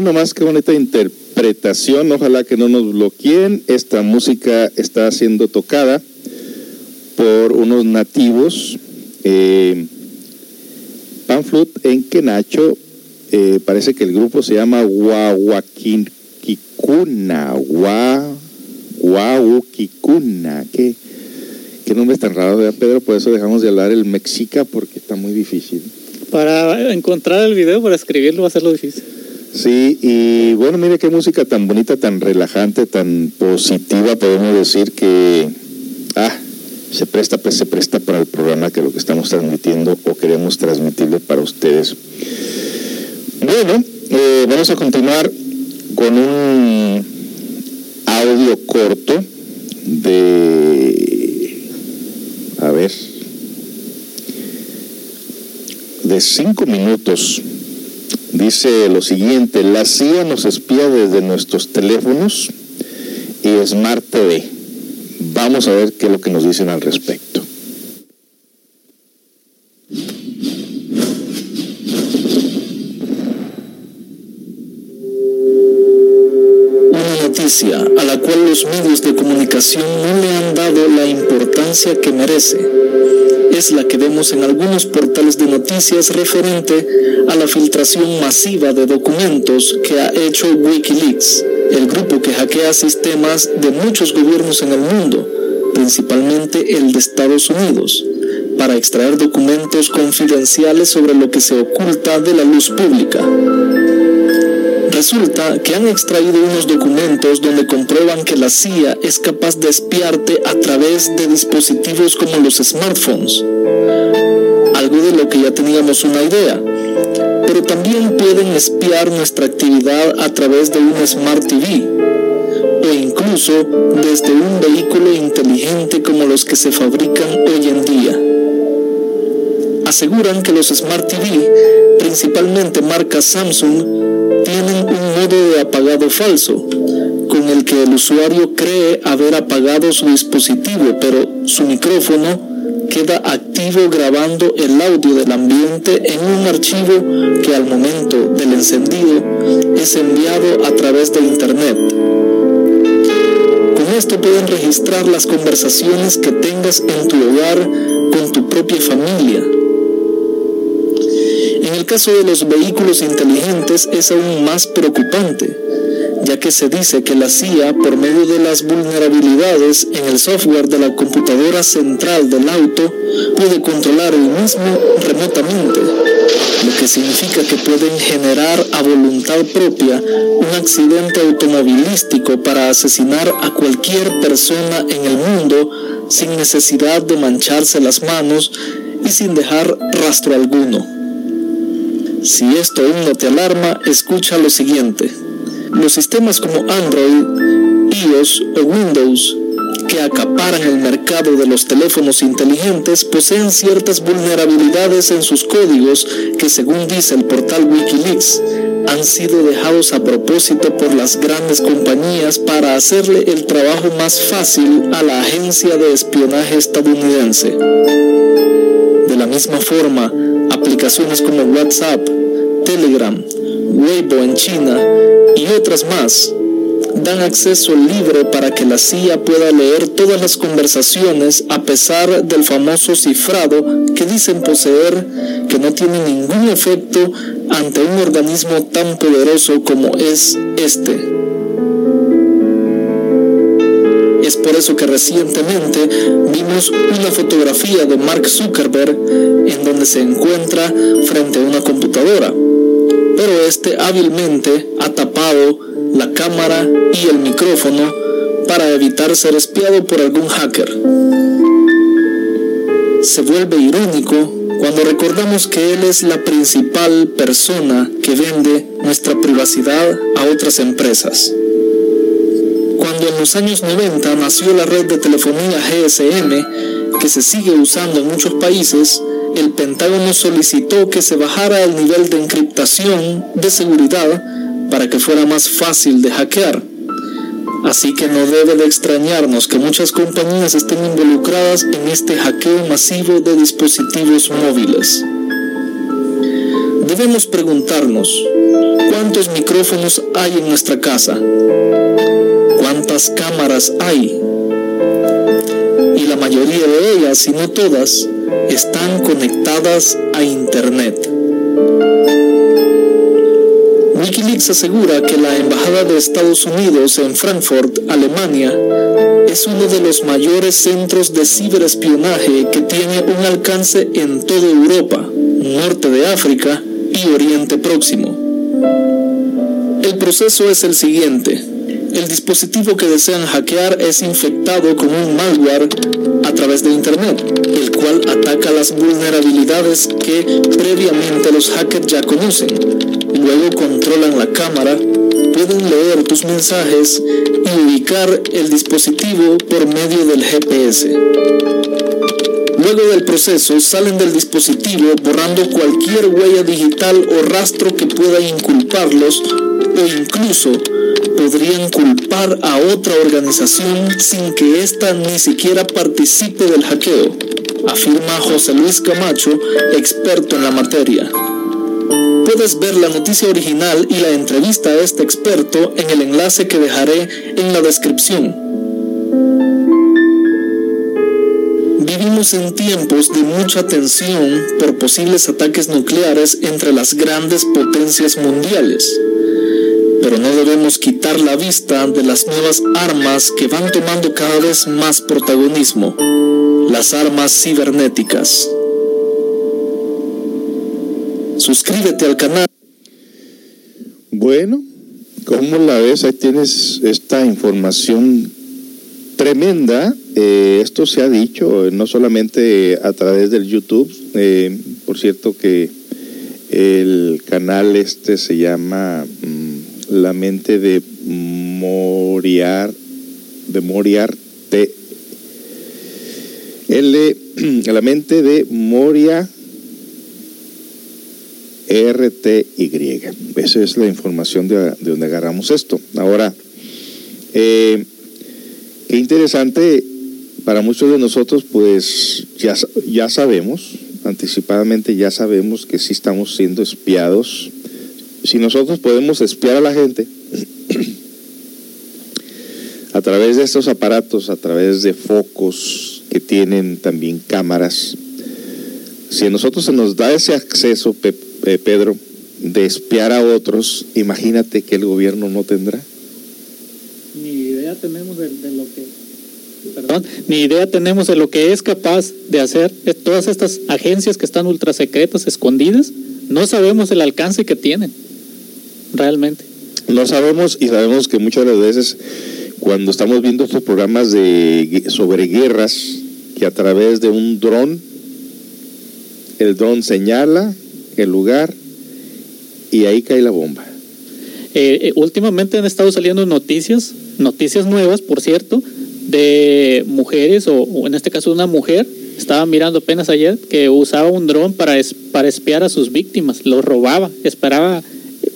Nomás qué bonita interpretación. Ojalá que no nos bloqueen. Esta música está siendo tocada por unos nativos. Eh, Panflut en Quenacho. Eh, parece que el grupo se llama Huahuaquicuna. Huahuaquicuna. ¿Qué, qué nombre tan raro, ¿verdad, Pedro? Por eso dejamos de hablar el mexica porque está muy difícil. Para encontrar el video, para escribirlo va a ser lo difícil. Sí, y bueno, mire qué música tan bonita, tan relajante, tan positiva, podemos decir que ah, se presta, pues, se presta para el programa que lo que estamos transmitiendo o queremos transmitirle para ustedes. Bueno, eh, vamos a continuar con un audio corto de, a ver, de cinco minutos. Dice lo siguiente, la CIA nos espía desde nuestros teléfonos y Smart TV. Vamos a ver qué es lo que nos dicen al respecto. A la cual los medios de comunicación no le han dado la importancia que merece es la que vemos en algunos portales de noticias referente a la filtración masiva de documentos que ha hecho Wikileaks, el grupo que hackea sistemas de muchos gobiernos en el mundo, principalmente el de Estados Unidos, para extraer documentos confidenciales sobre lo que se oculta de la luz pública. Resulta que han extraído unos documentos donde comprueban que la CIA es capaz de espiarte a través de dispositivos como los smartphones. Algo de lo que ya teníamos una idea. Pero también pueden espiar nuestra actividad a través de un Smart TV o incluso desde un vehículo inteligente como los que se fabrican hoy en día. Aseguran que los Smart TV, principalmente marca Samsung, tienen un modo de apagado falso, con el que el usuario cree haber apagado su dispositivo, pero su micrófono queda activo grabando el audio del ambiente en un archivo que al momento del encendido es enviado a través de Internet. Con esto pueden registrar las conversaciones que tengas en tu hogar con tu propia familia el caso de los vehículos inteligentes es aún más preocupante, ya que se dice que la CIA, por medio de las vulnerabilidades en el software de la computadora central del auto, puede controlar el mismo remotamente, lo que significa que pueden generar a voluntad propia un accidente automovilístico para asesinar a cualquier persona en el mundo sin necesidad de mancharse las manos y sin dejar rastro alguno. Si esto aún no te alarma, escucha lo siguiente. Los sistemas como Android, iOS o Windows que acaparan el mercado de los teléfonos inteligentes poseen ciertas vulnerabilidades en sus códigos que según dice el portal Wikileaks han sido dejados a propósito por las grandes compañías para hacerle el trabajo más fácil a la agencia de espionaje estadounidense. De la misma forma, aplicaciones como WhatsApp, Telegram, Weibo en China y otras más dan acceso libre para que la CIA pueda leer todas las conversaciones a pesar del famoso cifrado que dicen poseer que no tiene ningún efecto ante un organismo tan poderoso como es este. Por eso que recientemente vimos una fotografía de Mark Zuckerberg en donde se encuentra frente a una computadora, pero este hábilmente ha tapado la cámara y el micrófono para evitar ser espiado por algún hacker. Se vuelve irónico cuando recordamos que él es la principal persona que vende nuestra privacidad a otras empresas. Cuando en los años 90 nació la red de telefonía GSM, que se sigue usando en muchos países, el Pentágono solicitó que se bajara el nivel de encriptación de seguridad para que fuera más fácil de hackear. Así que no debe de extrañarnos que muchas compañías estén involucradas en este hackeo masivo de dispositivos móviles. De debemos preguntarnos, ¿cuántos micrófonos hay en nuestra casa? ¿Cuántas cámaras hay? Y la mayoría de ellas, si no todas, están conectadas a Internet. Wikileaks asegura que la Embajada de Estados Unidos en Frankfurt, Alemania, es uno de los mayores centros de ciberespionaje que tiene un alcance en toda Europa, norte de África y Oriente Próximo. El proceso es el siguiente. El dispositivo que desean hackear es infectado con un malware a través de Internet, el cual ataca las vulnerabilidades que previamente los hackers ya conocen. Luego controlan la cámara, pueden leer tus mensajes y ubicar el dispositivo por medio del GPS. Luego del proceso salen del dispositivo borrando cualquier huella digital o rastro que pueda inculparlos o incluso podrían culpar a otra organización sin que ésta ni siquiera participe del hackeo, afirma José Luis Camacho, experto en la materia. Puedes ver la noticia original y la entrevista a este experto en el enlace que dejaré en la descripción. Vivimos en tiempos de mucha tensión por posibles ataques nucleares entre las grandes potencias mundiales pero no debemos quitar la vista de las nuevas armas que van tomando cada vez más protagonismo, las armas cibernéticas. Suscríbete al canal. Bueno, ¿cómo la ves? Ahí tienes esta información tremenda. Eh, esto se ha dicho no solamente a través del YouTube, eh, por cierto que el canal este se llama la mente de Moriar, de Moriarte. L, la mente de Moria RTY. Esa es la información de, donde agarramos esto. Ahora, eh, qué interesante para muchos de nosotros, pues ya, ya sabemos, anticipadamente ya sabemos que sí estamos siendo espiados si nosotros podemos espiar a la gente a través de estos aparatos, a través de focos que tienen también cámaras, si a nosotros se nos da ese acceso, Pedro, de espiar a otros, imagínate que el gobierno no tendrá. Ni idea tenemos de, lo que perdón, ni idea tenemos de lo que es capaz de hacer todas estas agencias que están ultra secretas, escondidas, no sabemos el alcance que tienen realmente. No sabemos y sabemos que muchas de las veces cuando estamos viendo estos programas de, sobre guerras, que a través de un dron, el dron señala el lugar y ahí cae la bomba. Eh, eh, últimamente han estado saliendo noticias, noticias nuevas, por cierto, de mujeres, o, en este caso una mujer, estaba mirando apenas ayer, que usaba un dron para, para espiar a sus víctimas, los robaba, esperaba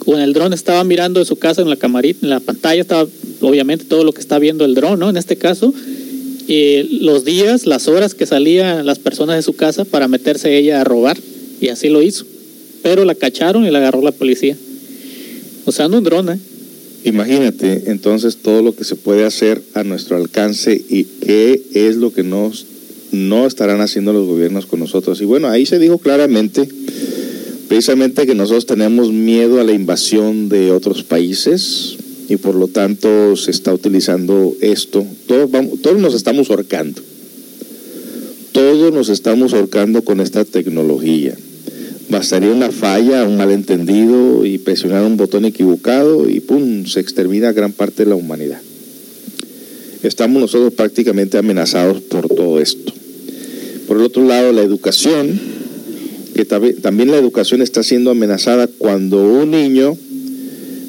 con el dron estaba mirando en su casa en la camarita, en la pantalla estaba obviamente todo lo que está viendo el dron, ¿no? En este caso, y los días, las horas que salían las personas de su casa para meterse ella a robar, y así lo hizo. Pero la cacharon y la agarró la policía. Usando un dron, ¿eh? Imagínate entonces todo lo que se puede hacer a nuestro alcance y qué es lo que nos, no estarán haciendo los gobiernos con nosotros. Y bueno, ahí se dijo claramente precisamente que nosotros tenemos miedo a la invasión de otros países y por lo tanto se está utilizando esto. Todos, nos estamos ahorcando. Todos nos estamos ahorcando con esta tecnología. Bastaría una falla, un malentendido y presionar un botón equivocado y ¡pum! se extermina gran parte de la humanidad. Estamos nosotros prácticamente amenazados por todo esto. Por el otro lado, la educación que también la educación está siendo amenazada cuando un niño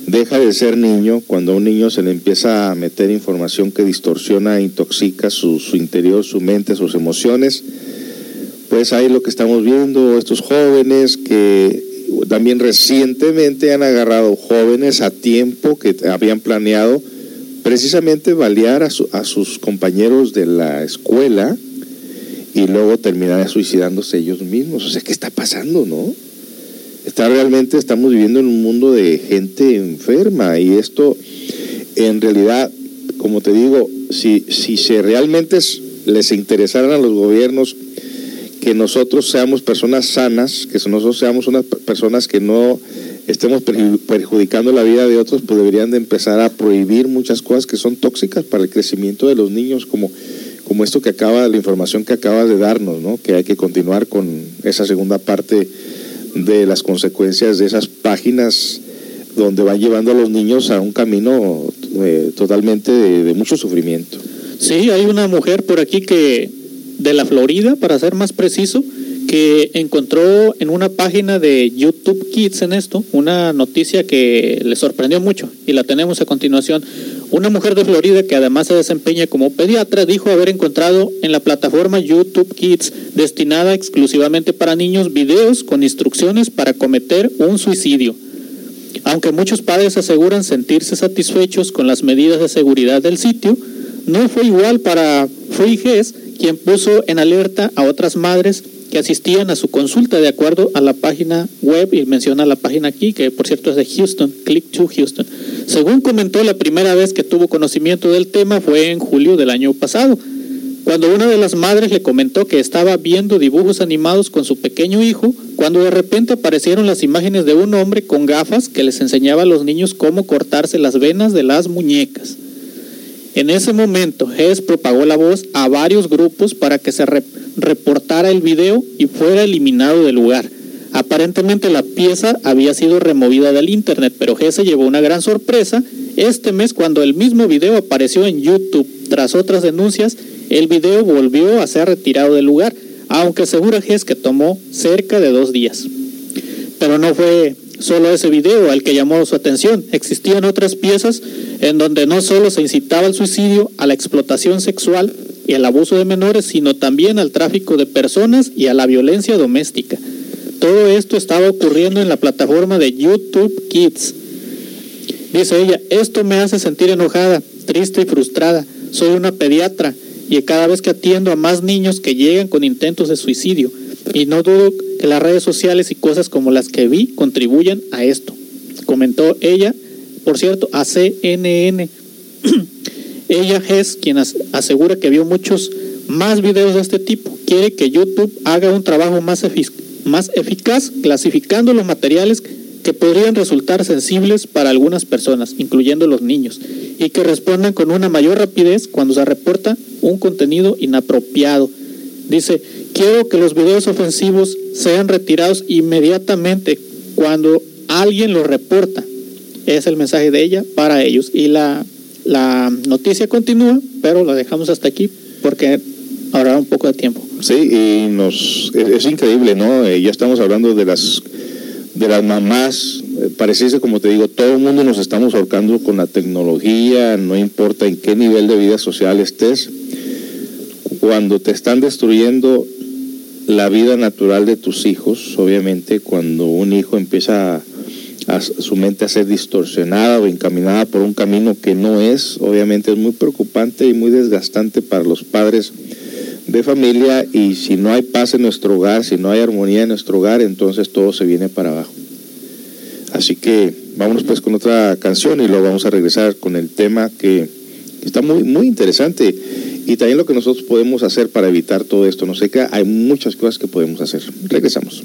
deja de ser niño, cuando a un niño se le empieza a meter información que distorsiona, intoxica su, su interior, su mente, sus emociones, pues ahí lo que estamos viendo, estos jóvenes que también recientemente han agarrado jóvenes a tiempo que habían planeado precisamente balear a, a sus compañeros de la escuela, y luego terminar suicidándose ellos mismos. O sea, ¿qué está pasando, no? está realmente estamos viviendo en un mundo de gente enferma y esto en realidad, como te digo, si, si se realmente les interesaran a los gobiernos que nosotros seamos personas sanas, que nosotros seamos unas personas que no estemos perjudicando la vida de otros, pues deberían de empezar a prohibir muchas cosas que son tóxicas para el crecimiento de los niños, como, como esto que acaba, la información que acabas de darnos, ¿no? que hay que continuar con esa segunda parte de las consecuencias de esas páginas donde van llevando a los niños a un camino eh, totalmente de, mucho sufrimiento. Sí, hay una mujer por aquí que, de la Florida, para ser más preciso, que encontró en una página de YouTube Kids en esto, una noticia que le sorprendió mucho y la tenemos a continuación. Una mujer de Florida que además se desempeña como pediatra dijo haber encontrado en la plataforma YouTube Kids, destinada exclusivamente para niños, videos con instrucciones para cometer un suicidio. Aunque muchos padres aseguran sentirse satisfechos con las medidas de seguridad del sitio, no fue igual para Free quien puso en alerta a otras madres que asistían a su consulta de acuerdo a la página web y menciona la página aquí, que por cierto es de Houston, Click to Houston. Según comentó, la primera vez que tuvo conocimiento del tema fue en julio del año pasado, cuando una de las madres le comentó que estaba viendo dibujos animados con su pequeño hijo, cuando de repente aparecieron las imágenes de un hombre con gafas que les enseñaba a los niños cómo cortarse las venas de las muñecas. En ese momento, Hess propagó la voz a varios grupos para que se reportara el video y fuera eliminado del lugar. Aparentemente la pieza había sido removida del internet, pero Hess se llevó una gran sorpresa este mes cuando el mismo video apareció en YouTube. Tras otras denuncias, el video volvió a ser retirado del lugar, aunque asegura Hess que tomó cerca de dos días. Pero no fue solo ese video al que llamó su atención. Existían otras piezas en donde no solo se incitaba al suicidio, a la explotación sexual y al abuso de menores, sino también al tráfico de personas y a la violencia doméstica. Todo esto estaba ocurriendo en la plataforma de YouTube Kids. Dice ella, esto me hace sentir enojada, triste y frustrada. Soy una pediatra y cada vez que atiendo a más niños que llegan con intentos de suicidio. Y no dudo que las redes sociales y cosas como las que vi contribuyan a esto. Comentó ella, por cierto, a CNN. ella es quien asegura que vio muchos más videos de este tipo. Quiere que YouTube haga un trabajo más, más eficaz clasificando los materiales que podrían resultar sensibles para algunas personas, incluyendo los niños, y que respondan con una mayor rapidez cuando se reporta un contenido inapropiado. Dice, quiero que los videos ofensivos sean retirados inmediatamente cuando alguien los reporta. Es el mensaje de ella para ellos. Y la, la noticia continúa, pero la dejamos hasta aquí porque habrá un poco de tiempo. Sí, y nos es, increíble, ¿no? Eh, ya estamos hablando de las de las mamás, eh, pareciese como te digo, todo el mundo nos estamos ahorcando con la tecnología, no importa en qué nivel de vida social estés, cuando te están destruyendo la vida natural de tus hijos, obviamente cuando un hijo empieza a, su mente a ser distorsionada o encaminada por un camino que no es, obviamente es muy preocupante y muy desgastante para los padres de familia y si no hay paz en nuestro hogar, si no hay armonía en nuestro hogar, entonces todo se viene para abajo. Así que vámonos pues con otra canción y luego vamos a regresar con el tema que está muy, muy interesante y también lo que nosotros podemos hacer para evitar todo esto. No sé qué, hay muchas cosas que podemos hacer. Regresamos.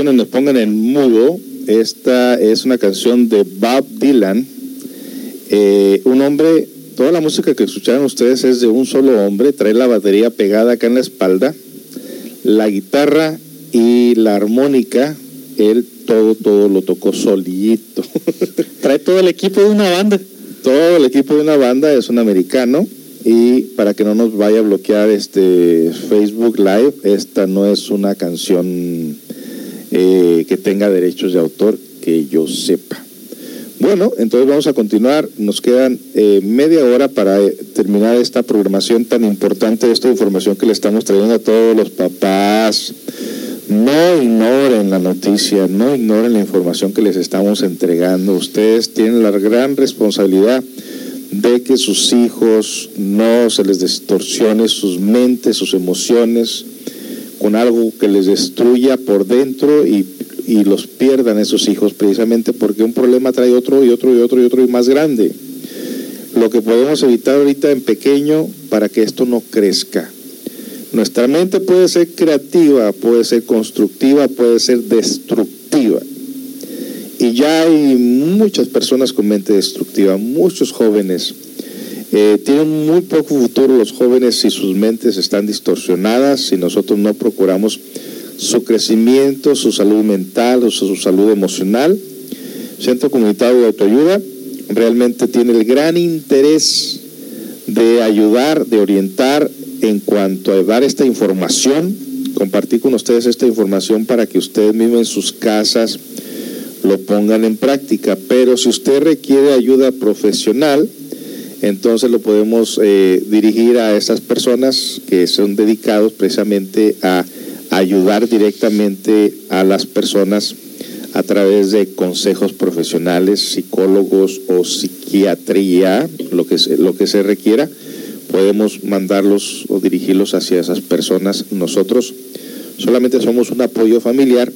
Nos pongan en mudo, esta es una canción de Bob Dylan. Eh, un hombre, toda la música que escucharon ustedes es de un solo hombre, trae la batería pegada acá en la espalda, la guitarra y la armónica, él todo, todo lo tocó solito. trae todo el equipo de una banda. Todo el equipo de una banda es un americano y para que no nos vaya a bloquear este Facebook Live, esta no es una canción eh, que tenga derechos de autor que yo sepa. Bueno, entonces vamos a continuar. Nos quedan eh, media hora para eh, terminar esta programación tan importante, esta información que le estamos trayendo a todos los papás. No ignoren la noticia, no ignoren la información que les estamos entregando. Ustedes tienen la gran responsabilidad de que sus hijos no se les distorsione sus mentes, sus emociones, con algo que les destruya por dentro y, y, los pierdan esos hijos, precisamente porque un problema trae otro y otro y otro y otro y más grande. Lo que podemos evitar ahorita en pequeño para que esto no crezca. Nuestra mente puede ser creativa, puede ser constructiva, puede ser destructiva. Y ya hay muchas personas con mente destructiva, muchos jóvenes. Eh, tienen muy poco futuro los jóvenes si sus mentes están distorsionadas, si nosotros no procuramos su crecimiento, su salud mental o su salud emocional. Centro Comunitario de Autoayuda realmente tiene el gran interés de ayudar, de orientar en cuanto a dar esta información, compartir con ustedes esta información para que ustedes mismos en sus casas, lo pongan en práctica. Pero si usted requiere ayuda profesional, entonces lo podemos eh, dirigir a esas personas que son dedicados precisamente a ayudar directamente a las personas a través de consejos profesionales, psicólogos o psiquiatría, lo que lo que se requiera, podemos mandarlos o dirigirlos hacia esas personas. Nosotros solamente somos un apoyo familiar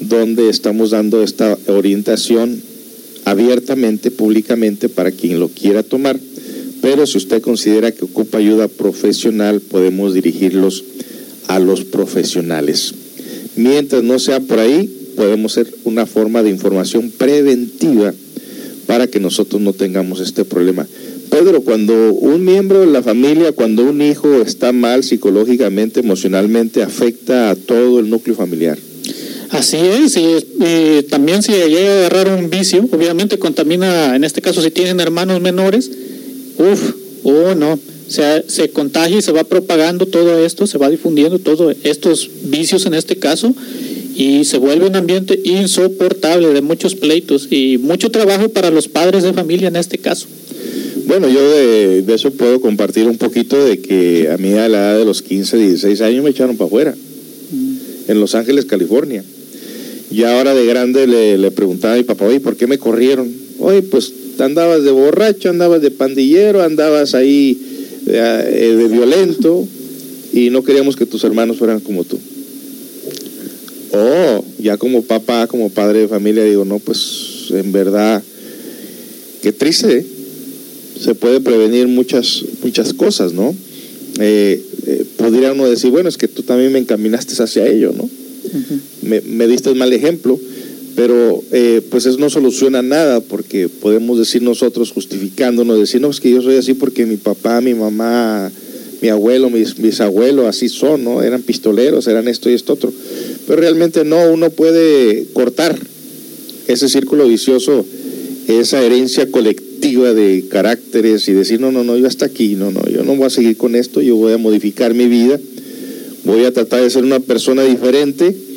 donde estamos dando esta orientación abiertamente, públicamente, para quien lo quiera tomar. Pero si usted considera que ocupa ayuda profesional, podemos dirigirlos a los profesionales. Mientras no sea por ahí, podemos ser una forma de información preventiva para que nosotros no tengamos este problema. Pedro, cuando un miembro de la familia, cuando un hijo está mal psicológicamente, emocionalmente, afecta a todo el núcleo familiar. Así es, y, y también si llega a agarrar un vicio, obviamente contamina, en este caso si tienen hermanos menores, uff, oh no, o sea, se contagia y se va propagando todo esto, se va difundiendo todos estos vicios en este caso y se vuelve un ambiente insoportable de muchos pleitos y mucho trabajo para los padres de familia en este caso. Bueno, yo de, de eso puedo compartir un poquito de que a mí a la edad de los 15, 16 años me echaron para afuera, en Los Ángeles, California. Y ahora de grande le, le preguntaba a mi papá, oye, ¿por qué me corrieron? Oye, pues andabas de borracho, andabas de pandillero, andabas ahí eh, de violento y no queríamos que tus hermanos fueran como tú. Oh, ya como papá, como padre de familia, digo, no, pues en verdad, qué triste, ¿eh? se puede prevenir muchas, muchas cosas, ¿no? Eh, eh, podría uno decir, bueno, es que tú también me encaminaste hacia ello, ¿no? me, me diste mal ejemplo, pero eh, pues eso no soluciona nada porque podemos decir nosotros justificándonos, decir, no, es que yo soy así porque mi papá, mi mamá, mi abuelo, mis bisabuelos así son, ¿no? Eran pistoleros, eran esto y esto otro. Pero realmente no, uno puede cortar ese círculo vicioso, esa herencia colectiva de caracteres y decir, no, no, no, yo hasta aquí, no, no, yo no voy a seguir con esto, yo voy a modificar mi vida, voy a tratar de ser una persona diferente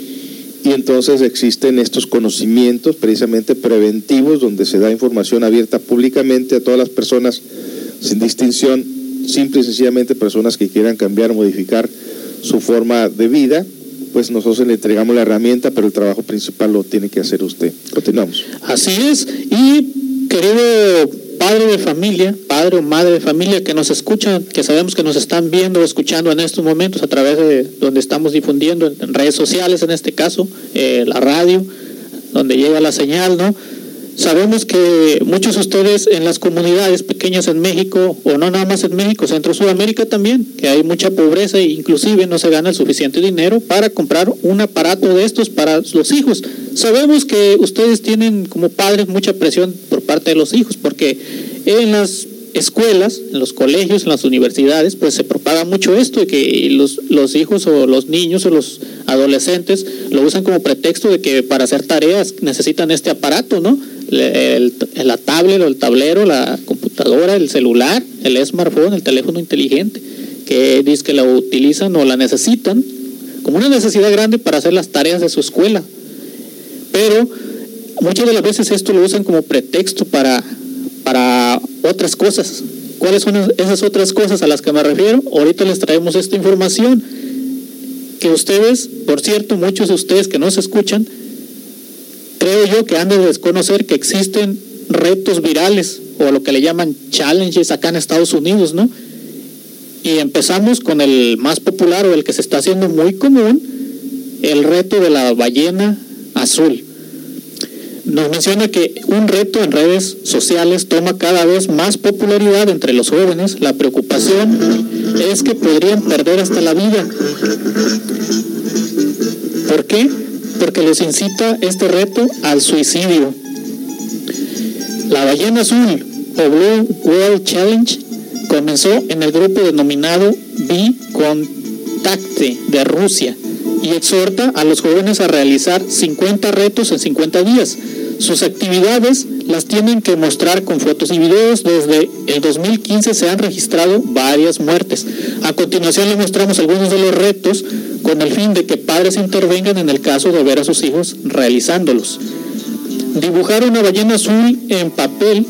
y entonces existen estos conocimientos precisamente preventivos donde se da información abierta públicamente a todas las personas sin distinción, simple y sencillamente personas que quieran cambiar, modificar su forma de vida, pues nosotros le entregamos la herramienta, pero el trabajo principal lo tiene que hacer usted. Continuamos. Así es, y querido padre de familia, padre o madre de familia que nos escuchan, que sabemos que nos están viendo o escuchando en estos momentos a través de donde estamos difundiendo en redes sociales, en este caso, eh, la radio, donde llega la señal, ¿no? Sabemos que muchos de ustedes en las comunidades pequeñas en México, o no nada más en México, Centro Sudamérica también, que hay mucha pobreza e inclusive no se gana el suficiente dinero para comprar un aparato de estos para los hijos. Sabemos que ustedes tienen como padres mucha presión por parte de los hijos, porque en las escuelas, en los colegios, en las universidades, pues se propaga mucho esto de que los, los hijos o los niños o los adolescentes lo usan como pretexto de que para hacer tareas necesitan este aparato, ¿no? El, el, la tablet o el tablero, la computadora, el celular, el smartphone, el teléfono inteligente, que dice que la utilizan o la necesitan como una necesidad grande para hacer las tareas de su escuela. Pero muchas de las veces esto lo usan como pretexto para, para otras cosas. ¿Cuáles son esas otras cosas a las que me refiero? Ahorita les traemos esta información que ustedes, por cierto, muchos de ustedes que nos escuchan, creo yo que han de desconocer que existen retos virales o lo que le llaman challenges acá en Estados Unidos, ¿no? Y empezamos con el más popular o el que se está haciendo muy común, el reto de la ballena azul. Nos menciona que un reto en redes sociales toma cada vez más popularidad entre los jóvenes. La preocupación es que podrían perder hasta la vida. ¿Por qué? Porque les incita este reto al suicidio. La ballena azul o Blue World Challenge comenzó en el grupo denominado Contacte de Rusia y exhorta a los jóvenes a realizar 50 retos en 50 días. Sus actividades las tienen que mostrar con fotos y videos. Desde el 2015 se han registrado varias muertes. A continuación les mostramos algunos de los retos con el fin de que padres intervengan en el caso de ver a sus hijos realizándolos. Dibujar una ballena azul en papel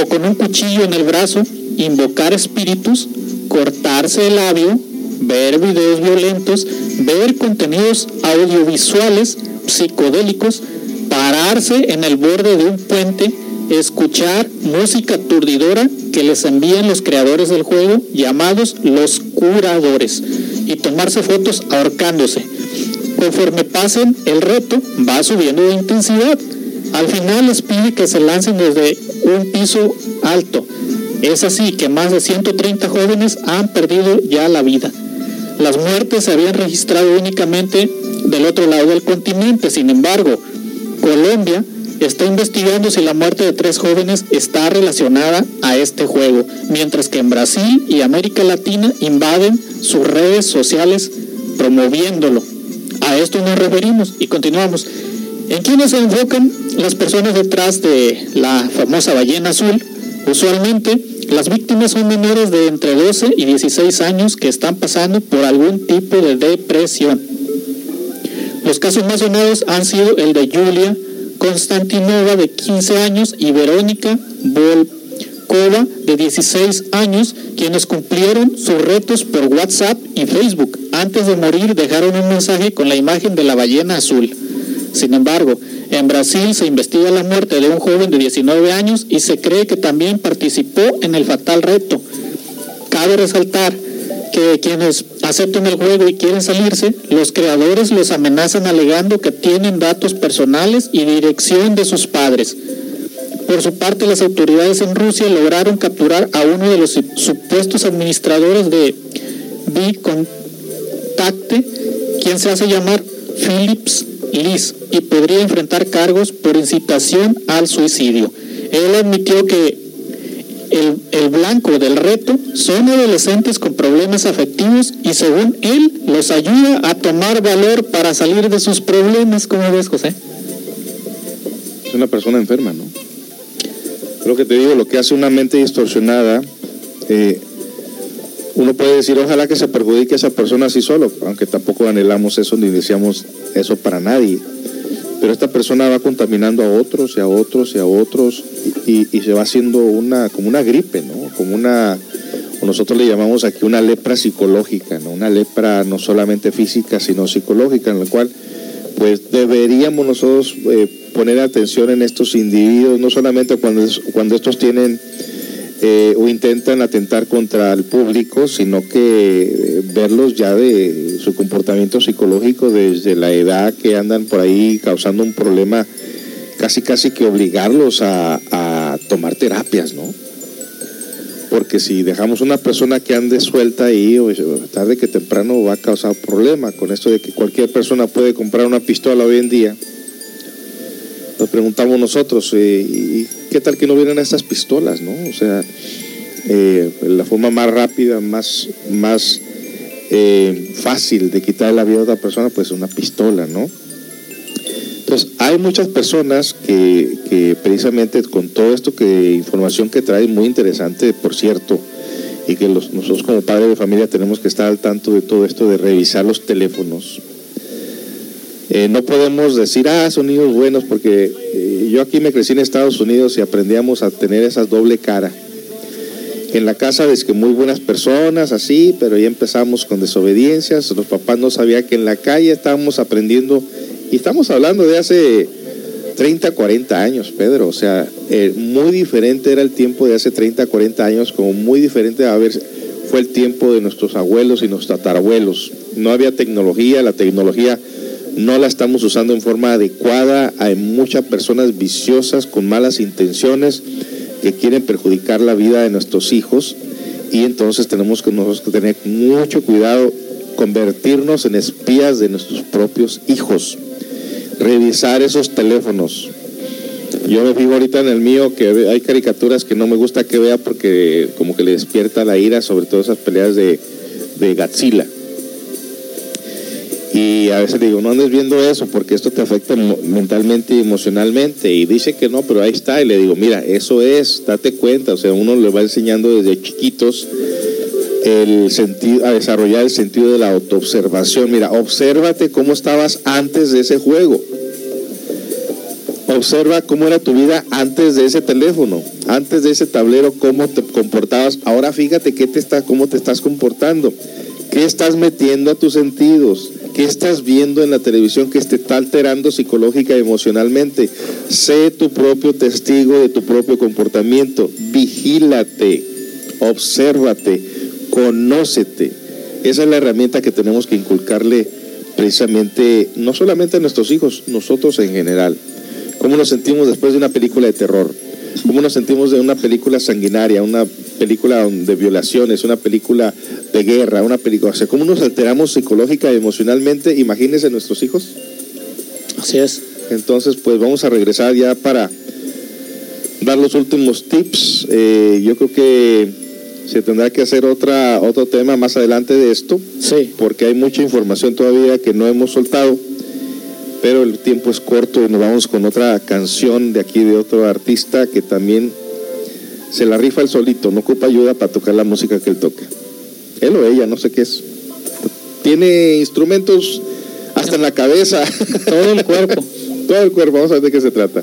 o con un cuchillo en el brazo, invocar espíritus, cortarse el labio, ver videos violentos, ver contenidos audiovisuales psicodélicos, pararse en el borde de un puente, escuchar música aturdidora que les envían los creadores del juego llamados los curadores y tomarse fotos ahorcándose. Conforme pasen el reto, va subiendo de intensidad. Al final les pide que se lancen desde un piso alto. Es así que más de 130 jóvenes han perdido ya la vida. Las muertes se habían registrado únicamente del otro lado del continente. Sin embargo, Colombia está investigando si la muerte de tres jóvenes está relacionada a este juego, mientras que en Brasil y América Latina invaden sus redes sociales promoviéndolo. A esto nos referimos y continuamos. ¿En quiénes se enfocan las personas detrás de la famosa ballena azul? Usualmente las víctimas son menores de entre 12 y 16 años que están pasando por algún tipo de depresión. Los casos más sonados han sido el de Julia Konstantinova de 15 años y Verónica Volkova de 16 años, quienes cumplieron sus retos por WhatsApp y Facebook. Antes de morir dejaron un mensaje con la imagen de la ballena azul. Sin embargo, en Brasil se investiga la muerte de un joven de 19 años y se cree que también participó en el fatal reto. Cabe resaltar que quienes aceptan el juego y quieren salirse, los creadores los amenazan alegando que tienen datos personales y dirección de sus padres. Por su parte, las autoridades en Rusia lograron capturar a uno de los supuestos administradores de Bicontacte, quien se hace llamar Philips Liz y podría enfrentar cargos por incitación al suicidio. Él admitió que el, el, blanco del reto son adolescentes con problemas afectivos y según él los ayuda a tomar valor para salir de sus problemas. ¿Cómo ves, José? Es una persona enferma, ¿no? Lo que te digo, lo que hace una mente distorsionada, eh, uno puede decir, ojalá que se perjudique a esa persona así solo, aunque tampoco anhelamos eso ni deseamos eso para nadie. Pero esta persona va contaminando a otros y a otros y a otros y, se va haciendo una, como una gripe, ¿no? Como una, nosotros le llamamos aquí una lepra psicológica, ¿no? Una lepra no solamente física, sino psicológica, en la cual pues deberíamos nosotros eh, poner atención en estos individuos, no solamente cuando, cuando estos tienen eh, o intentan atentar contra el público, sino que eh, verlos ya de su comportamiento psicológico desde la edad que andan por ahí causando un problema, casi casi que obligarlos a, tomar terapias, ¿no? Porque si dejamos una persona que ande suelta ahí, tarde que temprano va a causar problema con esto de que cualquier persona puede comprar una pistola hoy en día preguntamos nosotros, eh, ¿y qué tal que no vienen estas pistolas, no? O sea, eh, la forma más rápida, más, más eh, fácil de quitar la vida a otra persona, pues una pistola, ¿no? Entonces, hay muchas personas que, que precisamente con todo esto que información que trae, muy interesante, por cierto, y que nosotros como padres de familia tenemos que estar al tanto de todo esto de revisar los teléfonos, eh, no podemos decir, ah, son niños buenos, porque eh, yo aquí me crecí en Estados Unidos y aprendíamos a tener esa doble cara. En la casa es que muy buenas personas, así, pero ya empezamos con desobediencias. Los papás no sabían que en la calle estábamos aprendiendo, y estamos hablando de hace 30, 40 años, Pedro. O sea, eh, muy diferente era el tiempo de hace 30, 40 años, como muy diferente a ver, fue el tiempo de nuestros abuelos y nuestros tatarabuelos. No había tecnología, la tecnología no la estamos usando en forma adecuada. Hay muchas personas viciosas con malas intenciones que quieren perjudicar la vida de nuestros hijos y entonces tenemos que nosotros tener mucho cuidado, convertirnos en espías de nuestros propios hijos, revisar esos teléfonos. Yo me fijo ahorita en el mío que hay caricaturas que no me gusta que vea porque como que le despierta la ira, sobre todo esas peleas de, de Godzilla y a veces digo, no andes viendo eso porque esto te afecta mentalmente y emocionalmente. Y dice que no, pero ahí está. Y le digo, mira, eso es, date cuenta. O sea, uno le va enseñando desde chiquitos el sentido, a desarrollar el sentido de la autoobservación. Mira, obsérvate cómo estabas antes de ese juego. Observa cómo era tu vida antes de ese teléfono, antes de ese tablero, cómo te comportabas. Ahora fíjate qué te está, cómo te estás comportando, qué estás metiendo a tus sentidos ¿Qué estás viendo en la televisión que te está alterando psicológica y emocionalmente? Sé tu propio testigo de tu propio comportamiento. Vigílate, obsérvate, conócete. Esa es la herramienta que tenemos que inculcarle precisamente, no solamente a nuestros hijos, nosotros en general. ¿Cómo nos sentimos después de una película de terror? ¿Cómo nos sentimos de una película sanguinaria, una película de violaciones, una película de guerra, una película... O sea, ¿cómo nos alteramos psicológica y emocionalmente? Imagínense nuestros hijos. Así es. Entonces, pues vamos a regresar ya para dar los últimos tips. Eh, yo creo que Se tendrá que hacer otra, otro tema más adelante de esto, Sí. porque hay mucha información todavía que no hemos soltado, pero el tiempo es corto y nos vamos con otra canción de aquí de otro artista que también se la rifa él solito, no ocupa ayuda para tocar la música que él toca. Él o ella, no sé qué es. Tiene instrumentos hasta en la cabeza, Todo el cuerpo. todo el cuerpo, vamos a ver de qué se trata.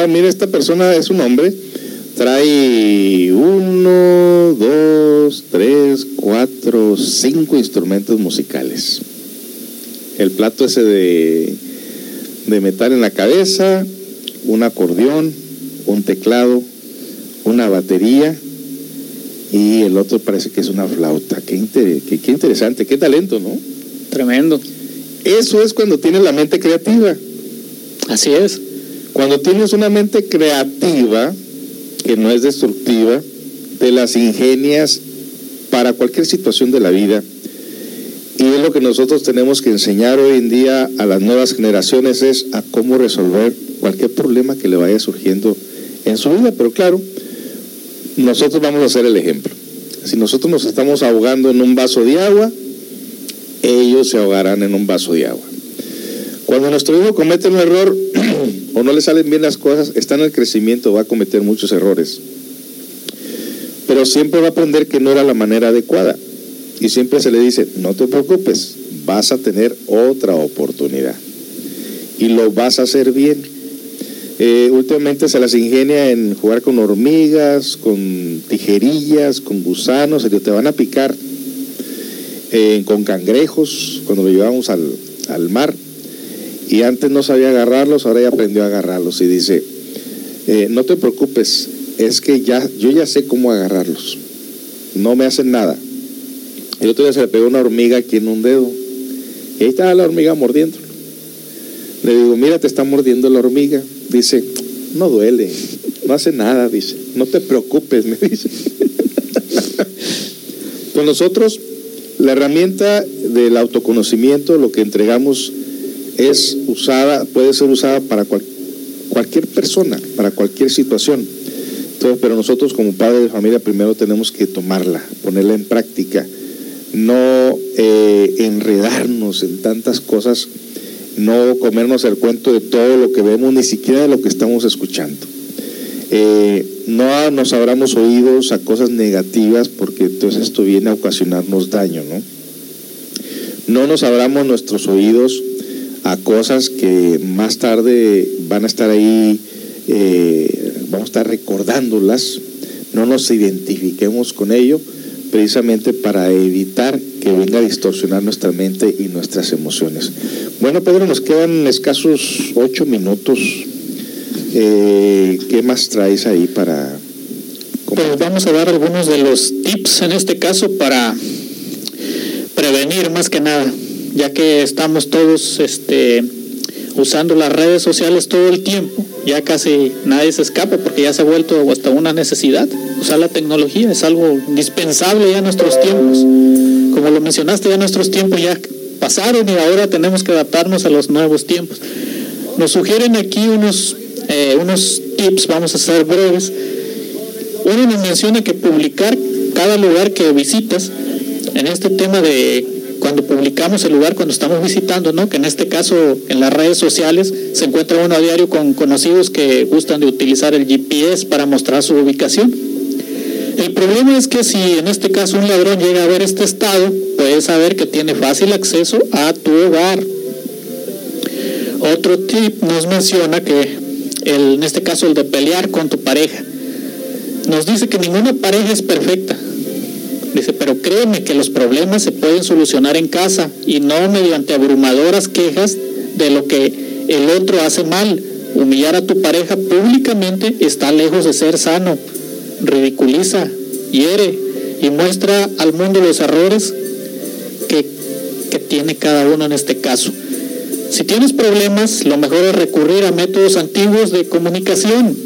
Wow, mira, esta persona es un hombre. Trae uno, dos, tres, cuatro, cinco instrumentos musicales. El plato ese de, de metal en la cabeza, un acordeón, un teclado, una batería y el otro parece que es una flauta. Qué, inter- qué- qué interesante, qué talento, ¿no? Tremendo. Eso es cuando tienes la mente creativa. Así es. Cuando tienes una mente creativa, que no es destructiva, te las ingenias para cualquier situación de la vida. Y es lo que nosotros tenemos que enseñar hoy en día a las nuevas generaciones, es a cómo resolver cualquier problema que le vaya surgiendo en su vida. Pero claro, nosotros vamos a ser el ejemplo. Si nosotros nos estamos ahogando en un vaso de agua, ellos se ahogarán en un vaso de agua. Cuando nuestro hijo comete un error o no le salen bien las cosas, está en el crecimiento, va a cometer muchos errores. Pero siempre va a aprender que no era la manera adecuada. Y siempre se le dice, no te preocupes, vas a tener otra oportunidad. Y lo vas a hacer bien. Eh, últimamente se las ingenia en jugar con hormigas, con tijerillas, con gusanos, que te van a picar, eh, con cangrejos, cuando lo llevamos al, al mar y antes no sabía agarrarlos, ahora ya aprendió a agarrarlos y dice, eh, no te preocupes, es que ya, yo ya sé cómo agarrarlos, no me hacen nada. El otro día se le pegó una hormiga aquí en un dedo y ahí estaba la hormiga mordiéndolo. Le digo, mira, te está mordiendo la hormiga. Dice, no duele, no hace nada, dice, no te preocupes, me dice. Con nosotros, la herramienta del autoconocimiento, lo que entregamos es usada, puede ser usada para cual- cualquier persona, para cualquier situación. Entonces, pero nosotros como padres de familia primero tenemos que tomarla, ponerla en práctica, no eh, enredarnos en tantas cosas no comernos el cuento de todo lo que vemos, ni siquiera de lo que estamos escuchando. Eh, no nos abramos oídos a cosas negativas porque entonces esto viene a ocasionarnos daño, ¿no? No nos abramos nuestros oídos a cosas que más tarde van a estar ahí, eh, vamos a estar recordándolas, no nos identifiquemos con ello, precisamente para evitar que venga a distorsionar nuestra mente y nuestras emociones. Bueno, Pedro, nos quedan escasos ocho minutos. Eh, ¿Qué más traes ahí para... Pues vamos a dar algunos de los tips en este caso para prevenir más que nada, ya que estamos todos este, usando las redes sociales todo el tiempo, ya casi nadie se escapa porque ya se ha vuelto hasta una necesidad. Usar la tecnología es algo indispensable ya en nuestros tiempos. Como lo mencionaste, ya nuestros tiempos ya pasaron y ahora tenemos que adaptarnos a los nuevos tiempos. Nos sugieren aquí unos, eh, unos tips, vamos a ser breves. Uno nos menciona que publicar cada lugar que visitas, en este tema de cuando publicamos el lugar, cuando estamos visitando, ¿no? que en este caso en las redes sociales se encuentra uno a diario con conocidos que gustan de utilizar el GPS para mostrar su ubicación. El problema es que si en este caso un ladrón llega a ver este estado, puede saber que tiene fácil acceso a tu hogar. Otro tip nos menciona que el, en este caso el de pelear con tu pareja. Nos dice que ninguna pareja es perfecta. Dice, pero créeme que los problemas se pueden solucionar en casa y no mediante abrumadoras quejas de lo que el otro hace mal. Humillar a tu pareja públicamente está lejos de ser sano. Ridiculiza, hiere y muestra al mundo los errores que, que tiene cada uno en este caso. Si tienes problemas, lo mejor es recurrir a métodos antiguos de comunicación,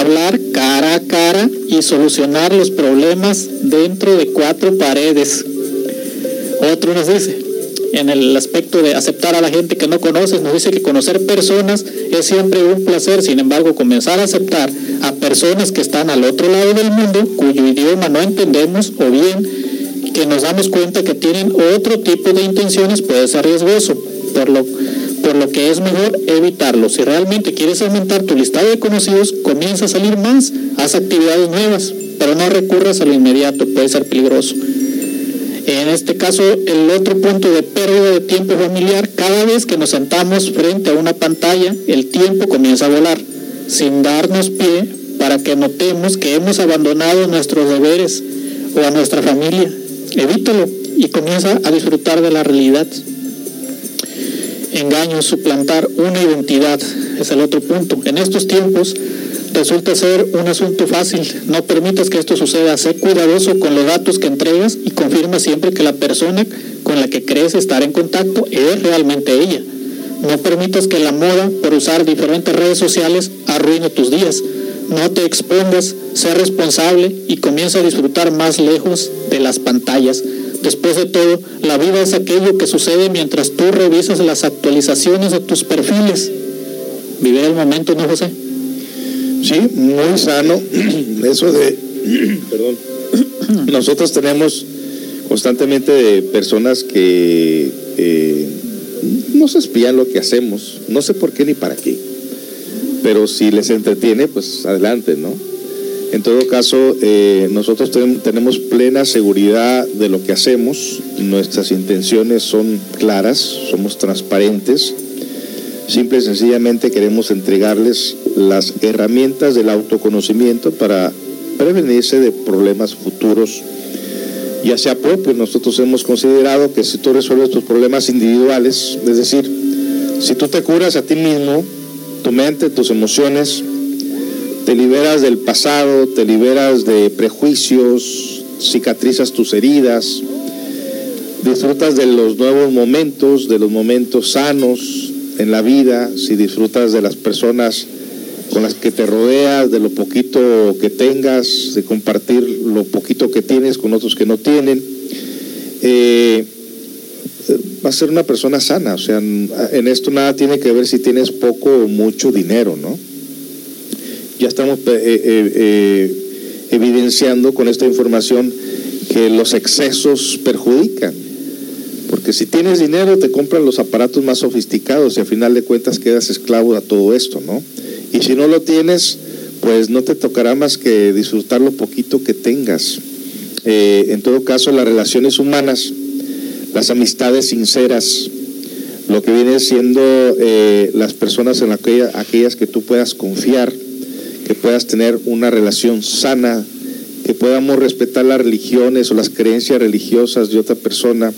hablar cara a cara y solucionar los problemas dentro de cuatro paredes. Otro nos dice, en el aspecto de aceptar a la gente que no conoces, nos dice que conocer personas es siempre un placer, sin embargo, comenzar a aceptar a personas que están al otro lado del mundo, cuyo idioma no entendemos, o bien que nos damos cuenta que tienen otro tipo de intenciones, puede ser riesgoso, por lo por lo que es mejor evitarlo. Si realmente quieres aumentar tu listado de conocidos, comienza a salir más, haz actividades nuevas, pero no recurras a lo inmediato, puede ser peligroso. En este caso, el otro punto de pérdida de tiempo familiar, cada vez que nos sentamos frente a una pantalla, el tiempo comienza a volar, sin darnos pie para que notemos que hemos abandonado nuestros deberes o a nuestra familia. Evítalo y comienza a disfrutar de la realidad engaño, suplantar una identidad, es el otro punto. En estos tiempos resulta ser un asunto fácil. No permitas que esto suceda. Sé cuidadoso con los datos que entregas y confirma siempre que la persona con la que crees estar en contacto es realmente ella. No permitas que la moda por usar diferentes redes sociales arruine tus días. No te expongas, sé responsable y comienza a disfrutar más lejos de las pantallas. Después de todo, la vida es aquello que sucede mientras tú revisas las actualizaciones de tus perfiles. Vive el momento, ¿no, José? Sí, muy sano. Eso de, perdón, nosotros tenemos constantemente personas que eh, nos espían lo que hacemos. No sé por qué ni para qué. Pero si les entretiene, pues adelante, ¿no? En todo caso, eh, nosotros tenemos plena seguridad de lo que hacemos, nuestras intenciones son claras, somos transparentes, simple y sencillamente queremos entregarles las herramientas del autoconocimiento para prevenirse de problemas futuros, ya sea propios. Nosotros hemos considerado que si tú resuelves tus problemas individuales, es decir, si tú te curas a ti mismo, tu mente, tus emociones, te liberas del pasado, te liberas de prejuicios, cicatrizas tus heridas, disfrutas de los nuevos momentos, de los momentos sanos en la vida, si disfrutas de las personas con las que te rodeas, de lo poquito que tengas, de compartir lo poquito que tienes con otros que no tienen, eh, va a ser una persona sana. O sea, en esto nada tiene que ver si tienes poco o mucho dinero, ¿no? Ya estamos eh, eh, eh, evidenciando con esta información que los excesos perjudican. Porque si tienes dinero te compran los aparatos más sofisticados y al final de cuentas quedas esclavo a todo esto, ¿no? Y si no lo tienes, pues no te tocará más que disfrutar lo poquito que tengas. En todo caso, las relaciones humanas, las amistades sinceras, lo que viene siendo las personas en aquella, aquellas que tú puedas confiar, que puedas tener una relación sana, que podamos respetar las religiones o las creencias religiosas de otra persona,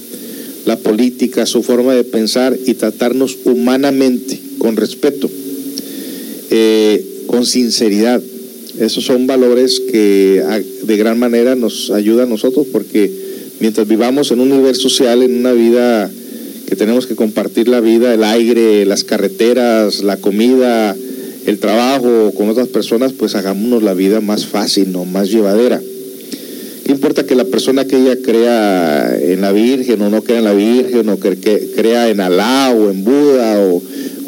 la política, su forma de pensar y tratarnos humanamente, con respeto, eh, con sinceridad. Esos son valores que de gran manera nos ayudan a nosotros porque mientras vivamos en un nivel social, en una vida que tenemos que compartir la vida, el aire, las carreteras, la comida, el trabajo con otras personas, pues hagámonos la vida más fácil, ¿no? más llevadera. ¿Qué importa que la persona que ella crea en la Virgen o no crea en la Virgen o que, crea en Alá o en Buda o,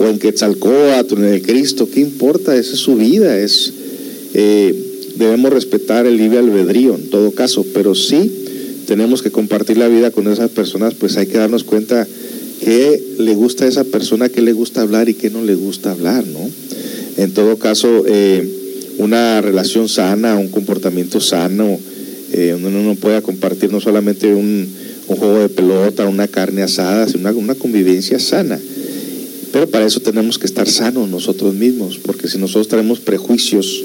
en Quetzalcóatl o en el Cristo? ¿Qué importa? Esa es su vida. Es, eh, debemos respetar el libre albedrío en todo caso, pero sí tenemos que compartir la vida con esas personas, pues hay que darnos cuenta qué le gusta a esa persona, qué le gusta hablar y qué no le gusta hablar, ¿no? En todo caso, eh, una relación sana, un comportamiento sano, eh, uno no pueda compartir no solamente un, juego de pelota, una carne asada, sino una, convivencia sana. Pero para eso tenemos que estar sanos nosotros mismos, porque si nosotros tenemos prejuicios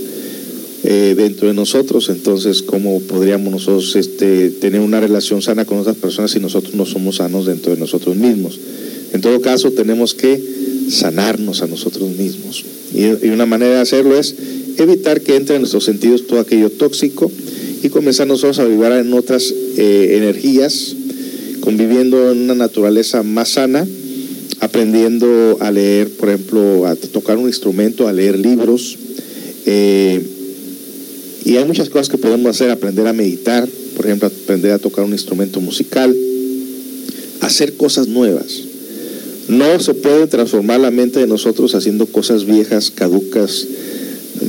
eh, dentro de nosotros, entonces ¿cómo podríamos nosotros este, tener una relación sana con otras personas si nosotros no somos sanos dentro de nosotros mismos? En todo caso, tenemos que sanarnos a nosotros mismos. Y, una manera de hacerlo es evitar que entre en nuestros sentidos todo aquello tóxico y comenzar nosotros a vivir en otras eh, energías, conviviendo en una naturaleza más sana, aprendiendo a leer, por ejemplo, a tocar un instrumento, a leer libros. Eh, y hay muchas cosas que podemos hacer, aprender a meditar, por ejemplo, aprender a tocar un instrumento musical, hacer cosas nuevas. No se puede transformar la mente de nosotros haciendo cosas viejas, caducas,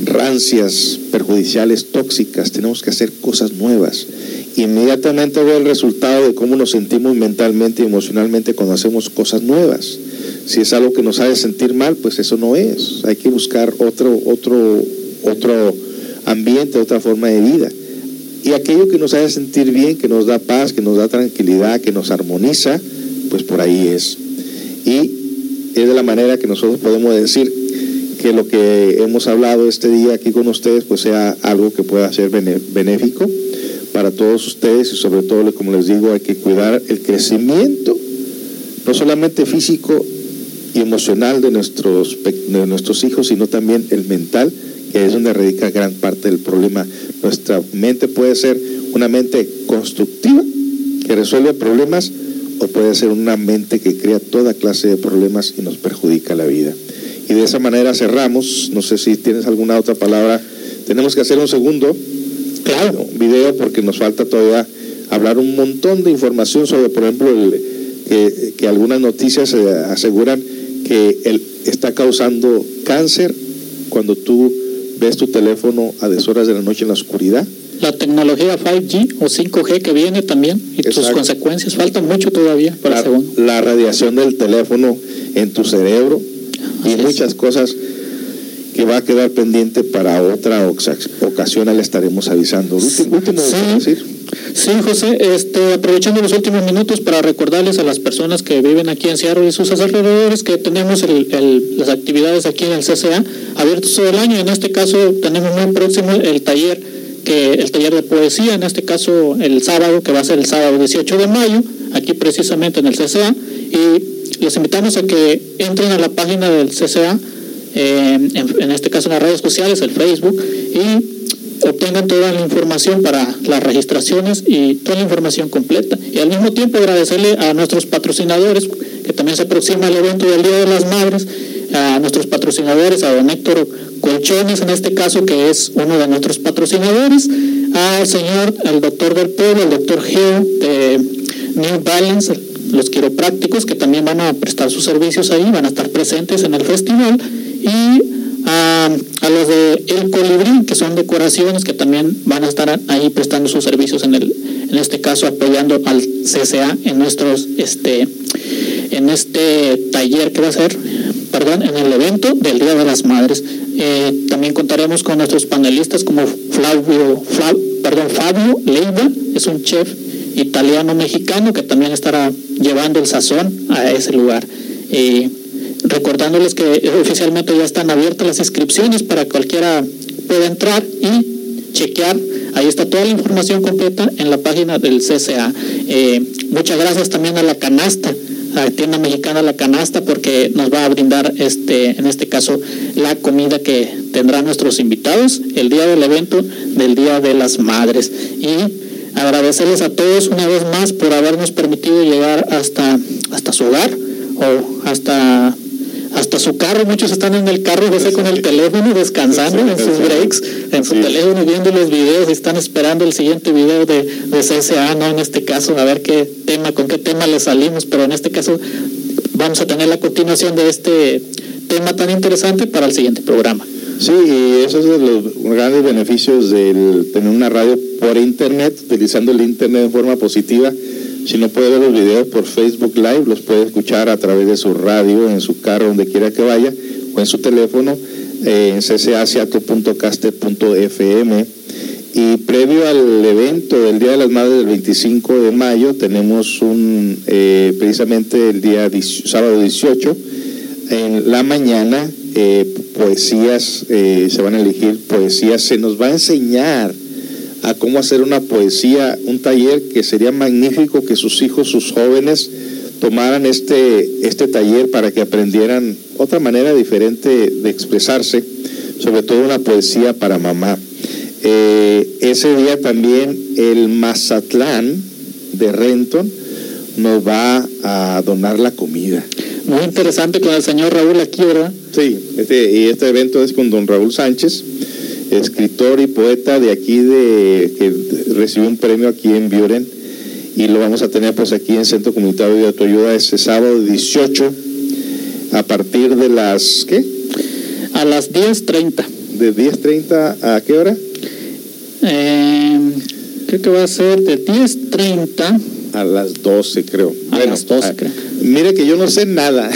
rancias, perjudiciales, tóxicas. Tenemos que hacer cosas nuevas. Inmediatamente veo el resultado de cómo nos sentimos mentalmente y emocionalmente cuando hacemos cosas nuevas. Si es algo que nos hace sentir mal, pues eso no es. Hay que buscar otro, otro, otro ambiente, otra forma de vida. Y aquello que nos hace sentir bien, que nos da paz, que nos da tranquilidad, que nos armoniza, pues por ahí es. Y es de la manera que nosotros podemos decir que lo que hemos hablado este día aquí con ustedes, pues sea algo que pueda ser benéfico para todos ustedes y sobre todo, como les digo, hay que cuidar el crecimiento, no solamente físico y emocional de nuestros, de nuestros hijos, sino también el mental que es donde radica gran parte del problema. Nuestra mente puede ser una mente constructiva que resuelve problemas o puede ser una mente que crea toda clase de problemas y nos perjudica la vida. Y de esa manera cerramos. No sé si tienes alguna otra palabra. Tenemos que hacer un segundo claro. video porque nos falta todavía hablar un montón de información sobre, por ejemplo, que, que, algunas noticias aseguran que él está causando cáncer cuando tú ves tu teléfono a deshoras de la noche en la oscuridad. La tecnología 5G o 5G que viene también y sus consecuencias faltan mucho todavía para la, la radiación del teléfono en tu cerebro y muchas cosas que va a quedar pendiente para otra ocasión, le estaremos avisando. Último, sí. Sí, José, este, aprovechando los últimos minutos para recordarles a las personas que viven aquí en Seattle y sus alrededores que tenemos las actividades aquí en el CCA abiertos todo el año. En este caso tenemos muy próximo el taller que el taller de poesía, en este caso el sábado, que va a ser el sábado 18 de mayo, aquí precisamente en el CCA, y los invitamos a que entren a la página del CCA, eh, en, en, este caso en las redes sociales, el Facebook, y obtengan toda la información para las registraciones y toda la información completa. Y al mismo tiempo agradecerle a nuestros patrocinadores, que también se aproxima el evento del Día de las Madres, a nuestros patrocinadores, a don Héctor Colchones, en este caso, que es uno de nuestros patrocinadores, al señor, al doctor del pueblo, el doctor Geo de New Balance, los quiroprácticos, que también van a prestar sus servicios ahí, van a estar presentes en el festival, y a a los de El Colibrí, que son decoraciones, que también van a estar ahí prestando sus servicios en el, en este caso apoyando al CCA en nuestros, este, en este taller que va a ser, perdón, en el evento del Día de las Madres. Eh, también contaremos con nuestros panelistas como Flavio, perdón, Fabio Leiva, es un chef italiano-mexicano que también estará llevando el sazón a ese lugar. Eh, recordándoles que oficialmente ya están abiertas las inscripciones para cualquiera pueda entrar y chequear. Ahí está toda la información completa en la página del CCA. Eh, muchas gracias también a la canasta, la tienda mexicana La Canasta, porque nos va a brindar este, en este caso, la comida que tendrán nuestros invitados el día del evento del Día de las Madres. Y agradecerles a todos una vez más por habernos permitido llegar hasta, hasta su hogar o hasta hasta su carro, muchos están en el carro, José, con el teléfono, descansando en sus breaks, en su teléfono, viendo los videos y están esperando el siguiente video de, de CSA, ¿no? En este caso, a ver qué tema, con qué tema le salimos, pero en este caso vamos a tener la continuación de este tema tan interesante para el siguiente programa. Sí, y esos son los grandes beneficios del tener una radio por internet, utilizando el internet de forma positiva si no puede ver los videos por Facebook Live, los puede escuchar a través de su radio, en su carro, donde quiera que vaya, o en su teléfono, eh, en ccaciato.caster.fm. Y previo al evento del Día de las Madres del 25 de mayo, tenemos un, eh, precisamente el día sábado 18, en la mañana, eh, poesías, se van a elegir poesías, se nos va a enseñar a cómo hacer una poesía, un taller que sería magnífico que sus hijos, sus jóvenes, tomaran este, este taller para que aprendieran otra manera diferente de expresarse, sobre todo una poesía para mamá. Eh, ese día también el Mazatlán de Renton nos va a donar la comida. Muy interesante con el señor Raúl aquí, ¿verdad? Sí, este, y este evento es con don Raúl Sánchez escritor y poeta de aquí de que recibió un premio aquí en Buren y lo vamos a tener pues aquí en Centro Comunitario de Autoayuda este sábado 18 a partir de las ¿qué? A las 10.30. ¿De 10.30 a qué hora? Eh, creo que va a ser de 10.30 a las 12 creo. A las 12 ah, creo. Mire que yo no sé nada.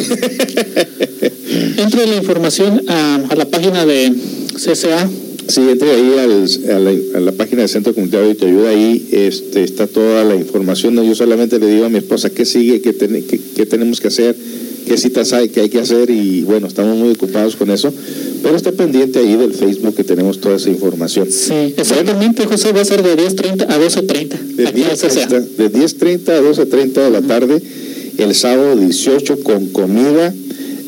Entre la información a la página de CCA Sí, entre ahí a, la, página del Centro Comunitario y te ayuda, ahí este, está toda la información. yo solamente le digo a mi esposa qué sigue, qué, qué, tenemos que hacer, qué citas hay, qué hay que hacer y bueno, estamos muy ocupados con eso. Pero está pendiente ahí del Facebook que tenemos toda esa información. Sí, exactamente, José, va a ser de 10.30 a 12.30. De 10.30 a 12.30 de la tarde, el sábado 18 con comida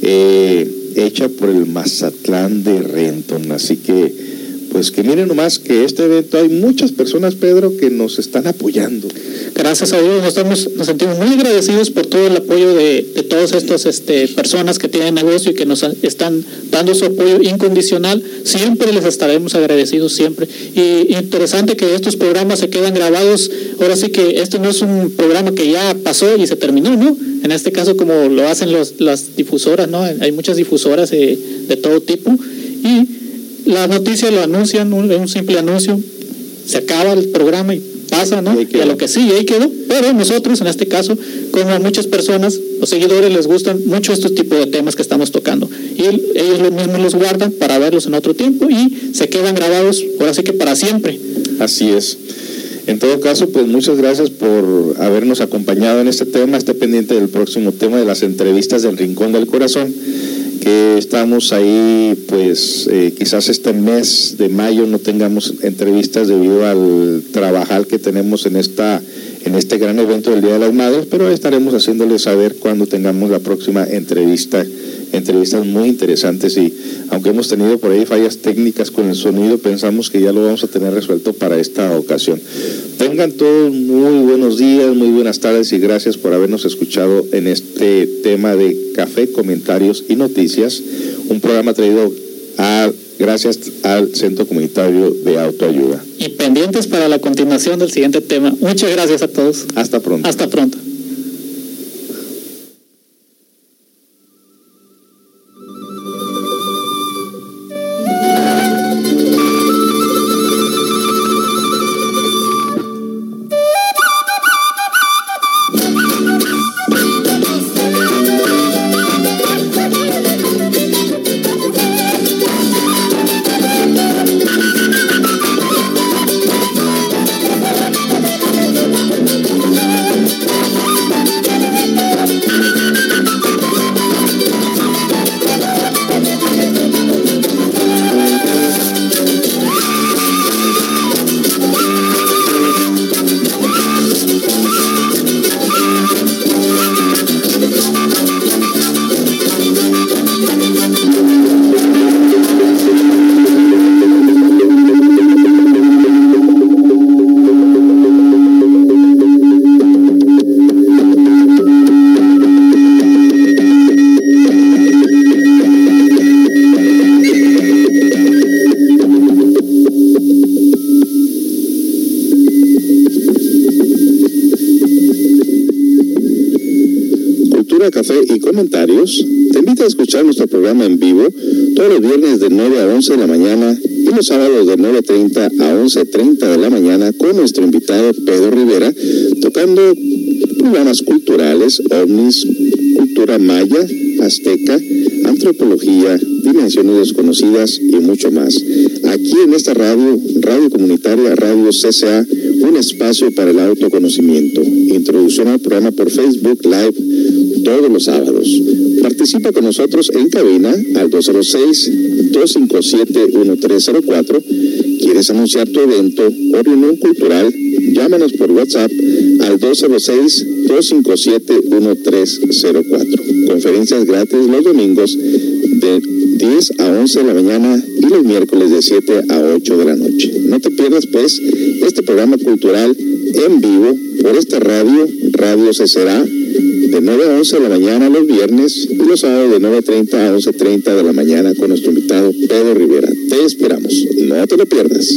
eh, hecha por el Mazatlán de Renton. Así que pues que miren nomás que este evento hay muchas personas, Pedro, que nos están apoyando. Gracias a Dios, nos, nos sentimos muy agradecidos por todo el apoyo de, todas estas este, personas que tienen negocio y que nos están dando su apoyo incondicional. Siempre les estaremos agradecidos, siempre. Y interesante que estos programas se quedan grabados. Ahora sí que este no es un programa que ya pasó y se terminó, ¿no? En este caso, como lo hacen los, las difusoras, ¿no? Hay muchas difusoras de, de todo tipo. Y la noticia lo anuncian, un, un simple anuncio, se acaba el programa y pasa, ¿no? Y, a lo que sí, ahí quedó. Pero nosotros, en este caso, como a muchas personas, los seguidores les gustan mucho estos tipos de temas que estamos tocando. Y ellos mismos los guardan para verlos en otro tiempo y se quedan grabados, por así que para siempre. Así es. En todo caso, pues muchas gracias por habernos acompañado en este tema. Esté pendiente del próximo tema de las entrevistas del Rincón del Corazón que estamos ahí, pues eh, quizás este mes de mayo no tengamos entrevistas debido al trabajar que tenemos en esta en este gran evento del Día de las Madres, pero estaremos haciéndoles saber cuando tengamos la próxima entrevista, entrevistas muy interesantes y aunque hemos tenido por ahí fallas técnicas con el sonido, pensamos que ya lo vamos a tener resuelto para esta ocasión. Tengan todos muy buenos días, muy buenas tardes y gracias por habernos escuchado en este tema de café, comentarios y noticias, un programa traído a gracias al Centro Comunitario de Autoayuda. Y pendientes para la continuación del siguiente tema. Muchas gracias a todos. Hasta pronto. Hasta pronto. Viernes de 9 a 11 de la mañana y los sábados de 9.30 a 11.30 de la mañana con nuestro invitado Pedro Rivera tocando programas culturales, ovnis, cultura maya, azteca, antropología, dimensiones desconocidas y mucho más. Aquí en esta radio, Radio Comunitaria, Radio CCA, un espacio para el autoconocimiento. Introducción al programa por Facebook Live todos los sábados. Participa con nosotros en cabina al 206-257-1304. ¿Quieres anunciar tu evento o reunión cultural? Llámanos por WhatsApp al 206-257-1304. Conferencias gratis los domingos de 10 a 11 de la mañana y los miércoles de 7 a 8 de la noche. No te pierdas pues este programa cultural en vivo por esta radio, Radio Cecerá, de 9 a 11 de la mañana los viernes los sábados de 9.30 a 11.30 de la mañana con nuestro invitado Pedro Rivera. Te esperamos, no te lo pierdas.